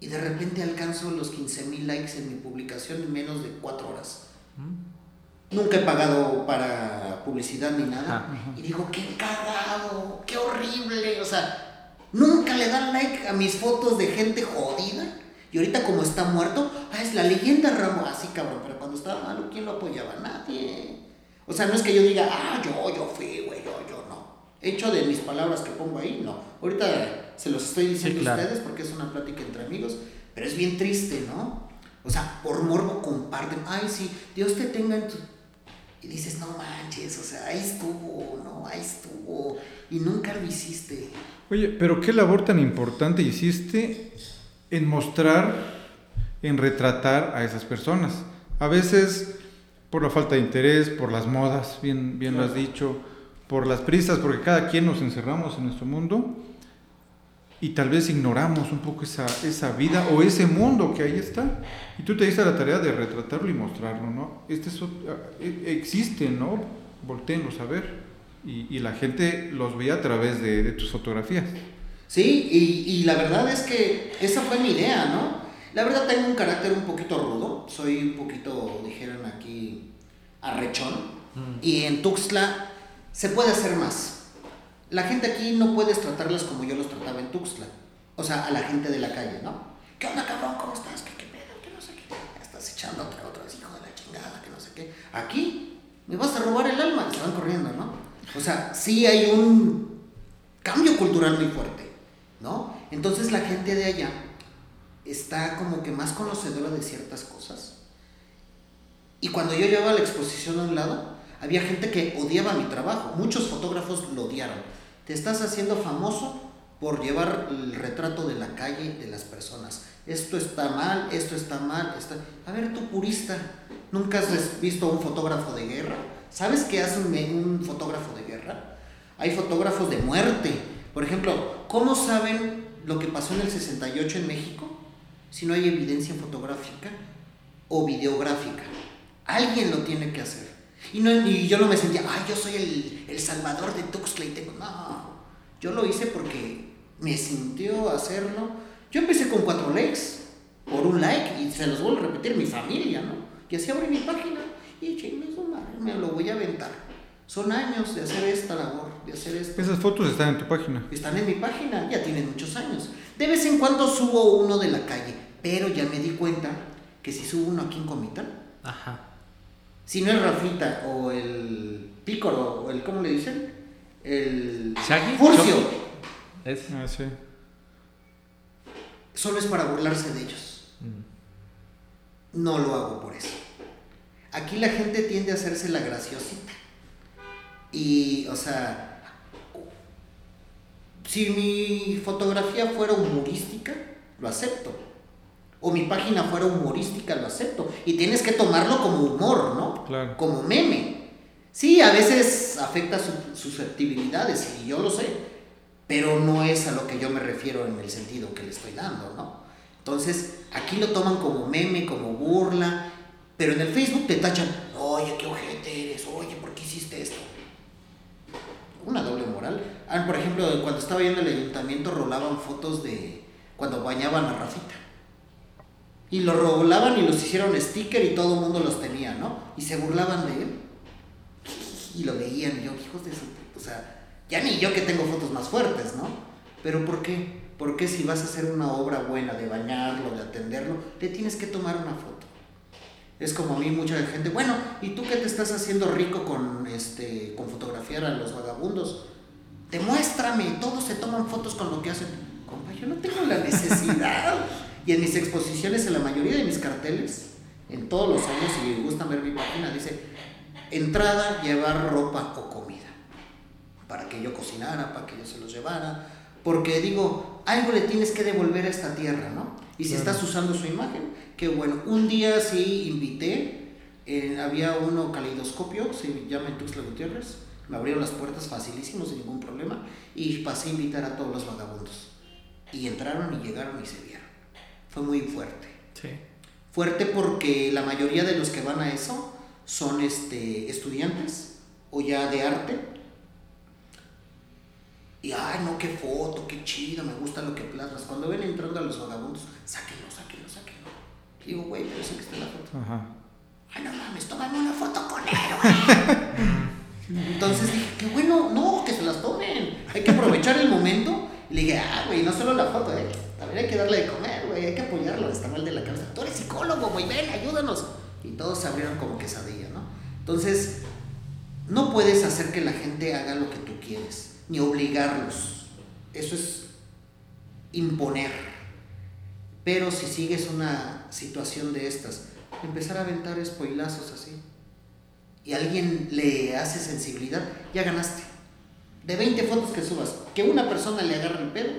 Y de repente alcanzo los 15 mil likes en mi publicación en menos de cuatro horas. Mm. Nunca he pagado para publicidad ni nada. Y digo, qué cagado, qué horrible. O sea, nunca le dan like a mis fotos de gente jodida. Y ahorita como está muerto, ah, es la leyenda Rambo. Así, cabrón, pero cuando estaba malo, ¿quién lo apoyaba? Nadie. O sea, no es que yo diga, ah, yo, yo fui, güey, yo, yo. Hecho de mis palabras que pongo ahí, no. Ahorita se los estoy diciendo a ustedes porque es una plática entre amigos, pero es bien triste, ¿no? O sea, por morbo comparten, ay, sí, Dios te tenga en tu y dices, no manches, o sea, ahí estuvo, no, ahí estuvo, y nunca lo hiciste. Oye, pero qué labor tan importante hiciste en mostrar, en retratar a esas personas. A veces por la falta de interés, por las modas, bien, bien lo has dicho, por las prisas, porque cada quien nos encerramos en nuestro mundo y tal vez ignoramos un poco esa, esa vida o ese mundo que ahí está. Y tú te diste la tarea de retratarlo y mostrarlo, ¿no? Este eh, existe, ¿no? Volteenlos a ver. Y, y, la gente los ve a través de, de tus fotografías. Sí, y, y, la verdad es que esa fue mi idea, ¿no? La verdad tengo un carácter un poquito rudo, soy un poquito, dijeron aquí, arrechón. Mm. Y en Tuxtla se puede hacer más la gente aquí no puedes tratarlas como yo los trataba en Tuxtla. O sea, a la gente de la calle, ¿no? ¿Qué onda, cabrón? ¿Cómo estás? ¿Qué, pedo? ¿Qué no sé qué? Estás echando otra, otra vez, hijo de la chingada, que no sé qué. Aquí me vas a robar el alma. Se van corriendo, ¿no? O sea, sí hay un cambio cultural muy fuerte, ¿no? Entonces la gente de allá está como que más conocedora de ciertas cosas. Y cuando yo llevaba la exposición a un lado, había gente que odiaba mi trabajo. Muchos fotógrafos lo odiaron te estás haciendo famoso por llevar el retrato de la calle de las personas. Esto está mal, esto está mal. Está... A ver, tú purista, ¿nunca has visto un fotógrafo de guerra? ¿Sabes qué hace un, fotógrafo de guerra? Hay fotógrafos de muerte. Por ejemplo, ¿cómo saben lo que pasó en el 68 en México si no hay evidencia fotográfica o videográfica? Alguien lo tiene que hacer. Y, no, y yo no me sentía, ay, yo soy el, el salvador de Tuxtla y tengo. No, yo lo hice porque me sintió hacerlo. Yo empecé con cuatro likes, por un like, y se los vuelvo a repetir, mi familia, ¿no? Y así abrí mi página y me lo voy a aventar. Son años de hacer esta labor, de hacer esto. Esas fotos están en tu página. Están en mi página, ya tienen muchos años. De vez en cuando subo uno de la calle, pero ya me di cuenta que si subo uno aquí en Comitán, Ajá si no es Rafita o el Pícoro o el, ¿cómo le dicen? El Furcio. Es. Ah, sí. Solo es para burlarse de ellos. Mm. No lo hago por eso. Aquí la gente tiende a hacerse la graciosita. Y, o sea, si mi fotografía fuera humorística, lo acepto. O mi página fuera humorística, lo acepto. Y tienes que tomarlo como humor, ¿no? Claro. Como meme. Sí, a veces afecta sus susceptibilidades, y yo lo sé, pero no es a lo que yo me refiero en el sentido que le estoy dando, ¿no? Entonces, aquí lo toman como meme, como burla, pero en el Facebook te tachan, oye, qué ojete eres, oye, ¿por qué hiciste esto? Una doble moral. Ah, por ejemplo, cuando estaba yendo al ayuntamiento rolaban fotos de cuando bañaban a Rafita. Y lo rolaban y los hicieron sticker y todo el mundo los tenía, ¿no? Y se burlaban de él. Y lo veían y yo, hijos de su... O sea, ya ni yo que tengo fotos más fuertes, ¿no? Pero ¿por qué? Porque si vas a hacer una obra buena de bañarlo, de atenderlo, te tienes que tomar una foto. Es como a mí mucha gente, bueno, ¿y tú qué te estás haciendo rico con, este, con fotografiar a los vagabundos? Demuéstrame, todos se toman fotos con lo que hacen. Compa, yo no tengo la necesidad. y en mis exposiciones, en la mayoría de mis carteles, en todos los años, si me gustan ver mi página, dice, entrada, llevar ropa o comida. Para que yo cocinara, para que yo se los llevara. Porque digo, algo le tienes que devolver a esta tierra, ¿no? Y si estás usando su imagen, que bueno, un día sí invité, eh, había uno caleidoscopio, se llama en Tuxtla Gutiérrez, me abrieron las puertas facilísimo, sin ningún problema, y pasé a invitar a todos los vagabundos. Y entraron y llegaron y se vieron. Fue muy fuerte. Sí. Fuerte porque la mayoría de los que van a eso son este, estudiantes o ya de arte. Y ay, no, qué foto, qué chido, me gusta lo que plasmas. Cuando ven entrando a los vagabundos, sáquenlo, sáquenlo, sáquenlo. Digo, güey, pero sí que está la foto. Ajá. Ay, no mames, tómame una foto con él, güey. Entonces dije, qué bueno, no, que se las tomen. Hay que aprovechar el momento. Le dije, ah, güey, no solo la foto, eh. Hay que darle de comer, güey, hay que apoyarlo, está mal de la cabeza. Tú eres psicólogo, güey, ven, ayúdanos. Y todos se abrieron como quesadilla, ¿no? Entonces, no puedes hacer que la gente haga lo que tú quieres, ni obligarlos. Eso es imponer. Pero si sigues una situación de estas, empezar a aventar spoilazos así, y alguien le hace sensibilidad, ya ganaste. De 20 fotos que subas, que una persona le agarre el pelo,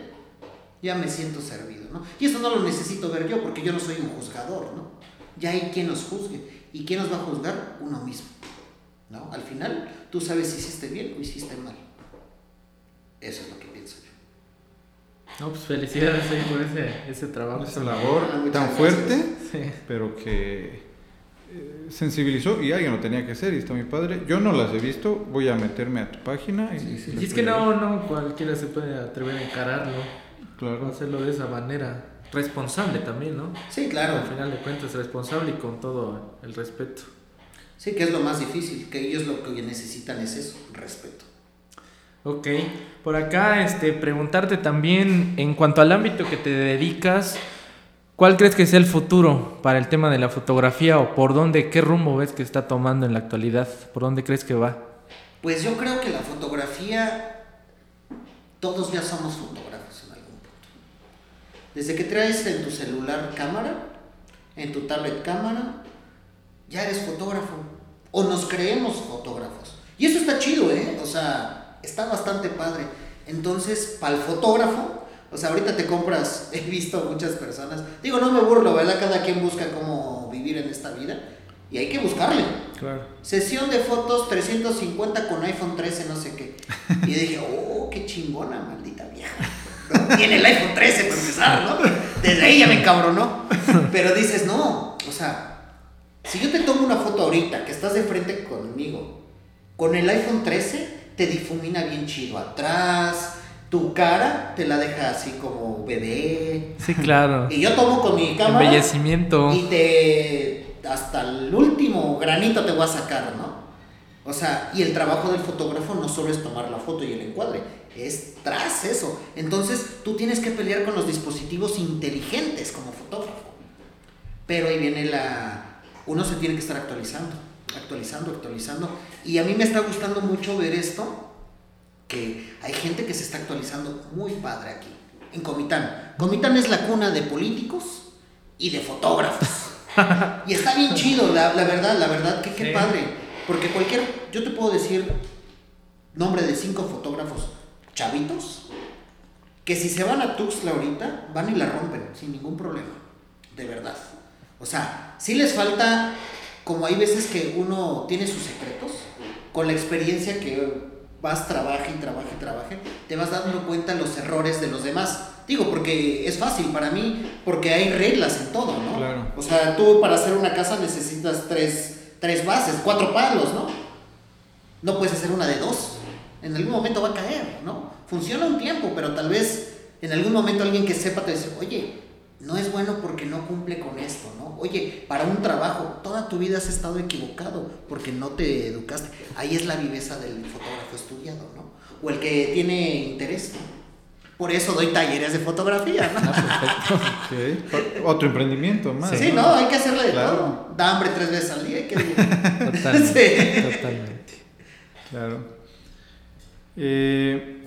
ya me siento servido, ¿no? Y eso no lo necesito ver yo, porque yo no soy un juzgador, ¿no? Ya hay quien nos juzgue. ¿Y quién nos va a juzgar? Uno mismo. ¿No? Al final, tú sabes si hiciste bien o hiciste mal. Eso es lo que pienso yo. No, pues felicidades ahí por ese, ese trabajo. Esa labor Muchas tan gracias. fuerte, Sí. pero que eh, sensibilizó y alguien lo tenía que hacer y está mi padre. Yo no las he visto, voy a meterme a tu página y, sí Y es que no, no cualquiera se puede atrever a encararlo, Claro. hacerlo de esa manera. Responsable también, ¿no? Sí, claro. Al final de cuentas, responsable y con todo el respeto. Sí, que es lo más difícil, que ellos lo que necesitan es eso, respeto. Ok, por acá este, preguntarte también en cuanto al ámbito que te dedicas, ¿cuál crees que sea el futuro para el tema de la fotografía o por dónde, qué rumbo ves que está tomando en la actualidad? ¿Por dónde crees que va? Pues yo creo que la fotografía, todos ya somos fotógrafos. Desde que traes en tu celular cámara, en tu tablet cámara, ya eres fotógrafo. O nos creemos fotógrafos. Y eso está chido, ¿eh? O sea, está bastante padre. Entonces, para el fotógrafo, o sea, ahorita te compras, he visto muchas personas, digo, no me burlo, ¿verdad? Cada quien busca cómo vivir en esta vida y hay que buscarle. Claro. Sesión de fotos 350 con iPhone 13, no sé qué. Y dije, oh, qué chingona, maldita vieja. Tiene el iPhone 13 para empezar, ¿no? Desde ahí ya me encabronó. Pero dices, no, o sea, si yo te tomo una foto ahorita que estás de frente conmigo, con el iPhone 13 te difumina bien chido atrás, tu cara te la deja así como bebé. Sí, claro. Y yo tomo con mi cámara Embellecimiento. y te hasta el último granito te voy a sacar, ¿no? O sea, y el trabajo del fotógrafo no solo es tomar la foto y el encuadre, es tras eso. Entonces tú tienes que pelear con los dispositivos inteligentes como fotógrafo. Pero ahí viene la... Uno se tiene que estar actualizando, actualizando, actualizando. Y a mí me está gustando mucho ver esto, que hay gente que se está actualizando muy padre aquí, en Comitán. Comitán es la cuna de políticos y de fotógrafos. y está bien chido, la, la verdad, la verdad, que qué Sí. padre. Porque cualquier, yo te puedo decir nombre de cinco fotógrafos chavitos que si se van a Tuxtla ahorita, van y la rompen sin ningún problema, de verdad. O sea, sí les falta, como hay veces que uno tiene sus secretos, con la experiencia que vas, trabaja y trabaja y trabaja, te vas dando cuenta los errores de los demás. Digo, porque es fácil para mí, porque hay reglas en todo, ¿no? Claro. O sea, tú para hacer una casa necesitas tres, tres bases, cuatro palos, ¿no? No puedes hacer una de dos. En algún momento va a caer, ¿no? Funciona un tiempo, pero tal vez en algún momento alguien que sepa te dice, oye, no es bueno porque no cumple con esto, ¿no? Oye, para un trabajo, toda tu vida has estado equivocado porque no te educaste. Ahí es la viveza del fotógrafo estudiado, ¿no? O el que tiene interés, ¿no? Por eso doy talleres de fotografía, ¿no? Ok. Otro emprendimiento más. Sí, no, hay que hacerle de Claro. todo. Da hambre tres veces al día, hay que... Totalmente. Sí. Totalmente. Claro. Eh,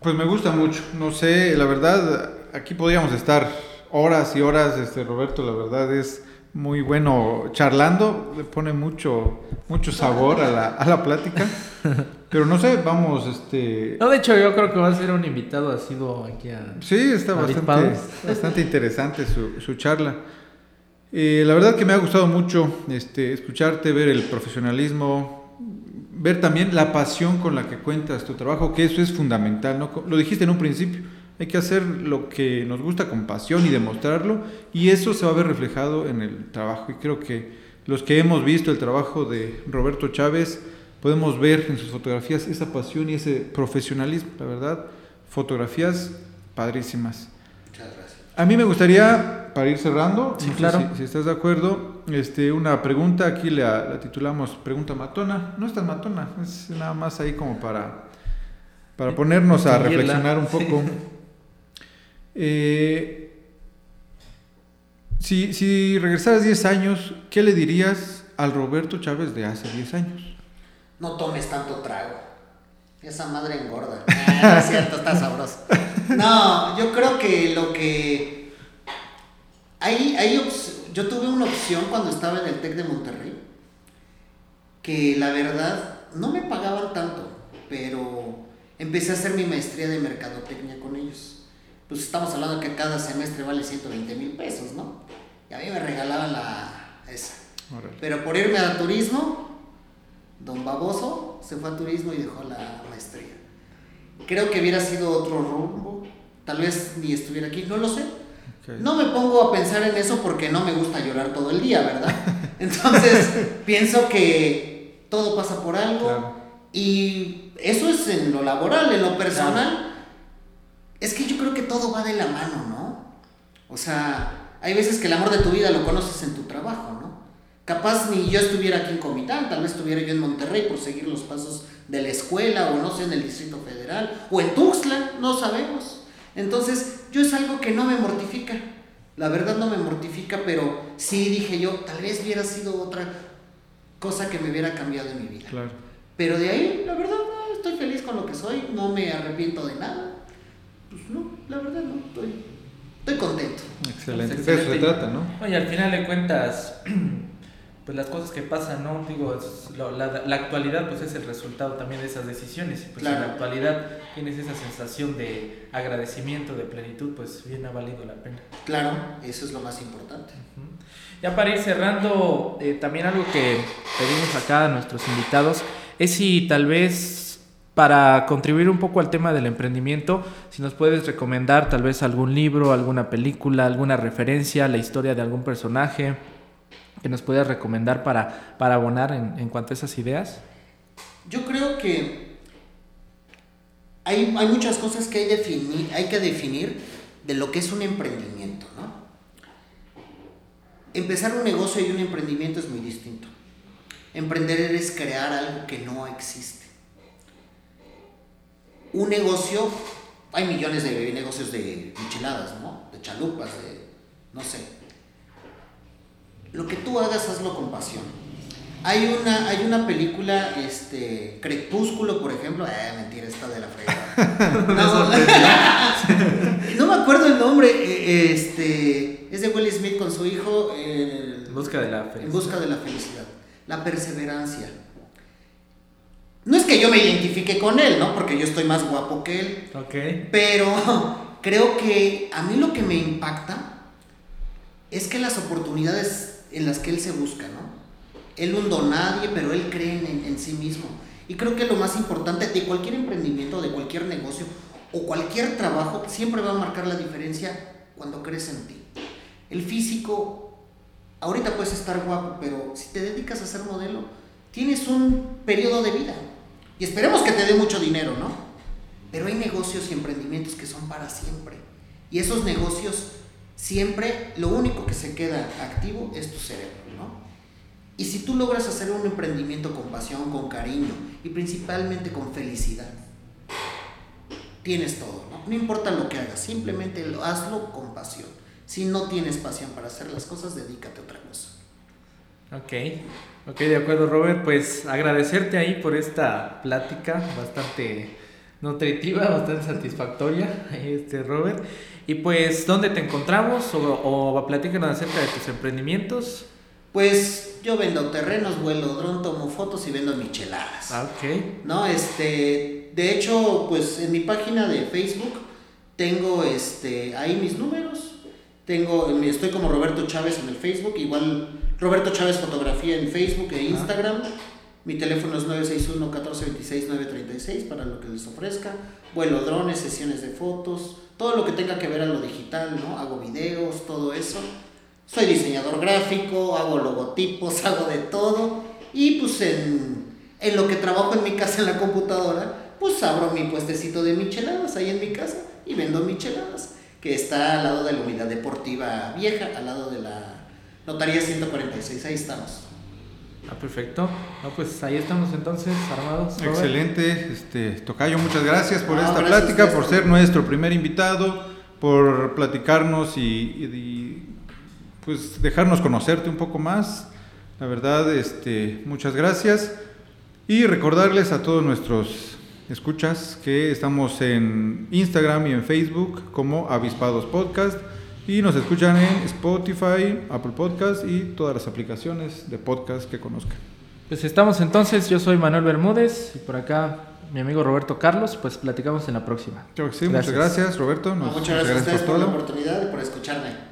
pues me gusta mucho. No sé, la verdad, aquí podríamos estar horas y horas, este Roberto, la verdad es muy bueno charlando, le pone mucho, mucho sabor a la, a la plática. Pero no sé, vamos, este... No, de hecho, yo creo que va a ser un invitado asiduo aquí a. Sí, está Avispados. bastante, bastante interesante su, su charla. Eh, la verdad que me ha gustado mucho este, escucharte, ver el profesionalismo, ver también la pasión con la que cuentas tu trabajo, que eso es fundamental. ¿no? Lo dijiste en un principio, hay que hacer lo que nos gusta con pasión y demostrarlo, y eso se va a ver reflejado en el trabajo. Y creo que los que hemos visto el trabajo de Roberto Chávez, podemos ver en sus fotografías esa pasión y ese profesionalismo, la verdad, fotografías padrísimas. Muchas gracias. A mí me gustaría, para ir cerrando, Sí, no sé claro. si, si estás de acuerdo, este, una pregunta, aquí la, la titulamos Pregunta Matona. No es tan matona, es nada más ahí como para, para ponernos a reflexionar un sí. poco. Eh, si, si regresaras 10 años, ¿qué le dirías al Roberto Chávez de hace 10 años? No tomes tanto trago. Esa madre engorda. Ah, no es cierto, está sabroso. No, yo creo que lo que. Hay, hay Yo tuve una opción cuando estaba en el TEC de Monterrey. Que la verdad no me pagaban tanto. Pero empecé a hacer mi maestría de mercadotecnia con ellos. Pues estamos hablando que cada semestre vale 120 mil pesos, ¿no? Y a mí me regalaban la. esa. Órale. Pero por irme a turismo, don Baboso se fue a turismo y dejó la maestría. Creo que hubiera sido otro rumbo. Tal vez ni estuviera aquí, no lo sé. No me pongo a pensar en eso porque no me gusta llorar todo el día, ¿verdad? Entonces, pienso que todo pasa por algo. Claro. Y eso es en lo laboral, en lo personal. Es que yo creo que todo va de la mano, ¿no? O sea, hay veces que el amor de tu vida lo conoces en tu trabajo, ¿no? Capaz ni yo estuviera aquí en Comitán, tal vez estuviera yo en Monterrey por seguir los pasos de la escuela o no sé, en el Distrito Federal o en Tuxtla, no sabemos. Entonces, yo es algo que no me mortifica. La verdad no me mortifica, pero sí dije yo, tal vez hubiera sido otra cosa que me hubiera cambiado en mi vida. Claro. Pero de ahí, la verdad, no, estoy feliz con lo que soy, no me arrepiento de nada. Pues no, la verdad no, estoy, estoy contento. Excelente. Pues De eso se excelente. trata, ¿no? Oye, al final de cuentas, pues las cosas que pasan, ¿no? Digo, es la, la actualidad pues es el resultado también de esas decisiones. Y, Pues Claro. en la actualidad tienes esa sensación de agradecimiento, de plenitud, pues bien ha valido la pena. Claro, eso es lo más importante. Ya para ir cerrando, eh, también algo que pedimos acá a nuestros invitados es si tal vez para contribuir un poco al tema del emprendimiento, si nos puedes recomendar tal vez algún libro, alguna película, alguna referencia, la historia de algún personaje que nos puedas recomendar para, para abonar en, en cuanto a esas ideas. Yo creo que hay, hay muchas cosas que hay, defini- hay que definir de lo que es un emprendimiento, ¿no? Empezar un negocio y un emprendimiento es muy distinto. Emprender es crear algo que no existe. Un negocio, hay millones de negocios de enchiladas, ¿no? De chalupas, de no sé. Lo que tú hagas, hazlo con pasión. Hay una, hay una película, este, Crepúsculo, por ejemplo. Eh, mentira, está de la fregada. No, no me acuerdo el nombre. eh, Este, es de Will Smith con su hijo. eh, En busca de la en felicidad. busca de la felicidad. La perseverancia. No es que yo me identifique con él, ¿no? Porque yo estoy más guapo que él. Ok. Pero Creo que a mí lo que me impacta es que las oportunidades en las que él se busca, ¿no? Él un nadie, pero él cree en, en sí mismo. Y creo que lo más importante de cualquier emprendimiento, de cualquier negocio o cualquier trabajo, siempre va a marcar la diferencia cuando crees en ti. El físico, ahorita puedes estar guapo, pero si te dedicas a ser modelo, tienes un periodo de vida. Y esperemos que te dé mucho dinero, ¿no? Pero hay negocios y emprendimientos que son para siempre. Y esos negocios siempre lo único que se queda activo es tu cerebro, ¿no? Y si tú logras hacer un emprendimiento con pasión, con cariño y principalmente con felicidad, tienes todo, ¿no? No importa lo que hagas, simplemente hazlo con pasión. Si no tienes pasión para hacer las cosas, dedícate a otra cosa. Ok, ok, de acuerdo Robert, pues agradecerte ahí por esta plática bastante nutritiva, bastante satisfactoria, este Robert. Y pues, ¿dónde te encontramos? O, o platícanos acerca de tus emprendimientos. Pues yo vendo terrenos, vuelo dron, tomo fotos y vendo micheladas. Ah, ok. No, este, de hecho, pues en mi página de Facebook tengo este, ahí mis números. Tengo, estoy como Roberto Chávez en el Facebook, igual Roberto Chávez Fotografía en Facebook e Instagram. Mi teléfono es 961-1426-936 para lo que les ofrezca. Vuelo drones, sesiones de fotos, todo lo que tenga que ver a lo digital, ¿no? Hago videos, todo eso. Soy diseñador gráfico, hago logotipos, hago de todo. Y pues en, en lo que trabajo en mi casa en la computadora, pues abro mi puestecito de micheladas ahí en mi casa y vendo micheladas, que está al lado de la unidad deportiva vieja, al lado de la notaría 146, ahí estamos. Ah, perfecto. No, pues ahí estamos entonces, armados. Excelente, este, Tocayo, muchas gracias por esta plática, por ser nuestro primer invitado, por platicarnos y pues dejarnos conocerte un poco más. La verdad, este, muchas gracias. Y recordarles a todos nuestros escuchas que estamos en Instagram y en Facebook como Avispados Podcast. Y nos escuchan en Spotify, Apple Podcast y todas las aplicaciones de podcast que conozcan. Pues estamos entonces, yo soy Manuel Bermúdez y por acá mi amigo Roberto Carlos, pues platicamos en la próxima. sí, muchas gracias Roberto. muchas gracias, a ustedes por la oportunidad y por escucharme.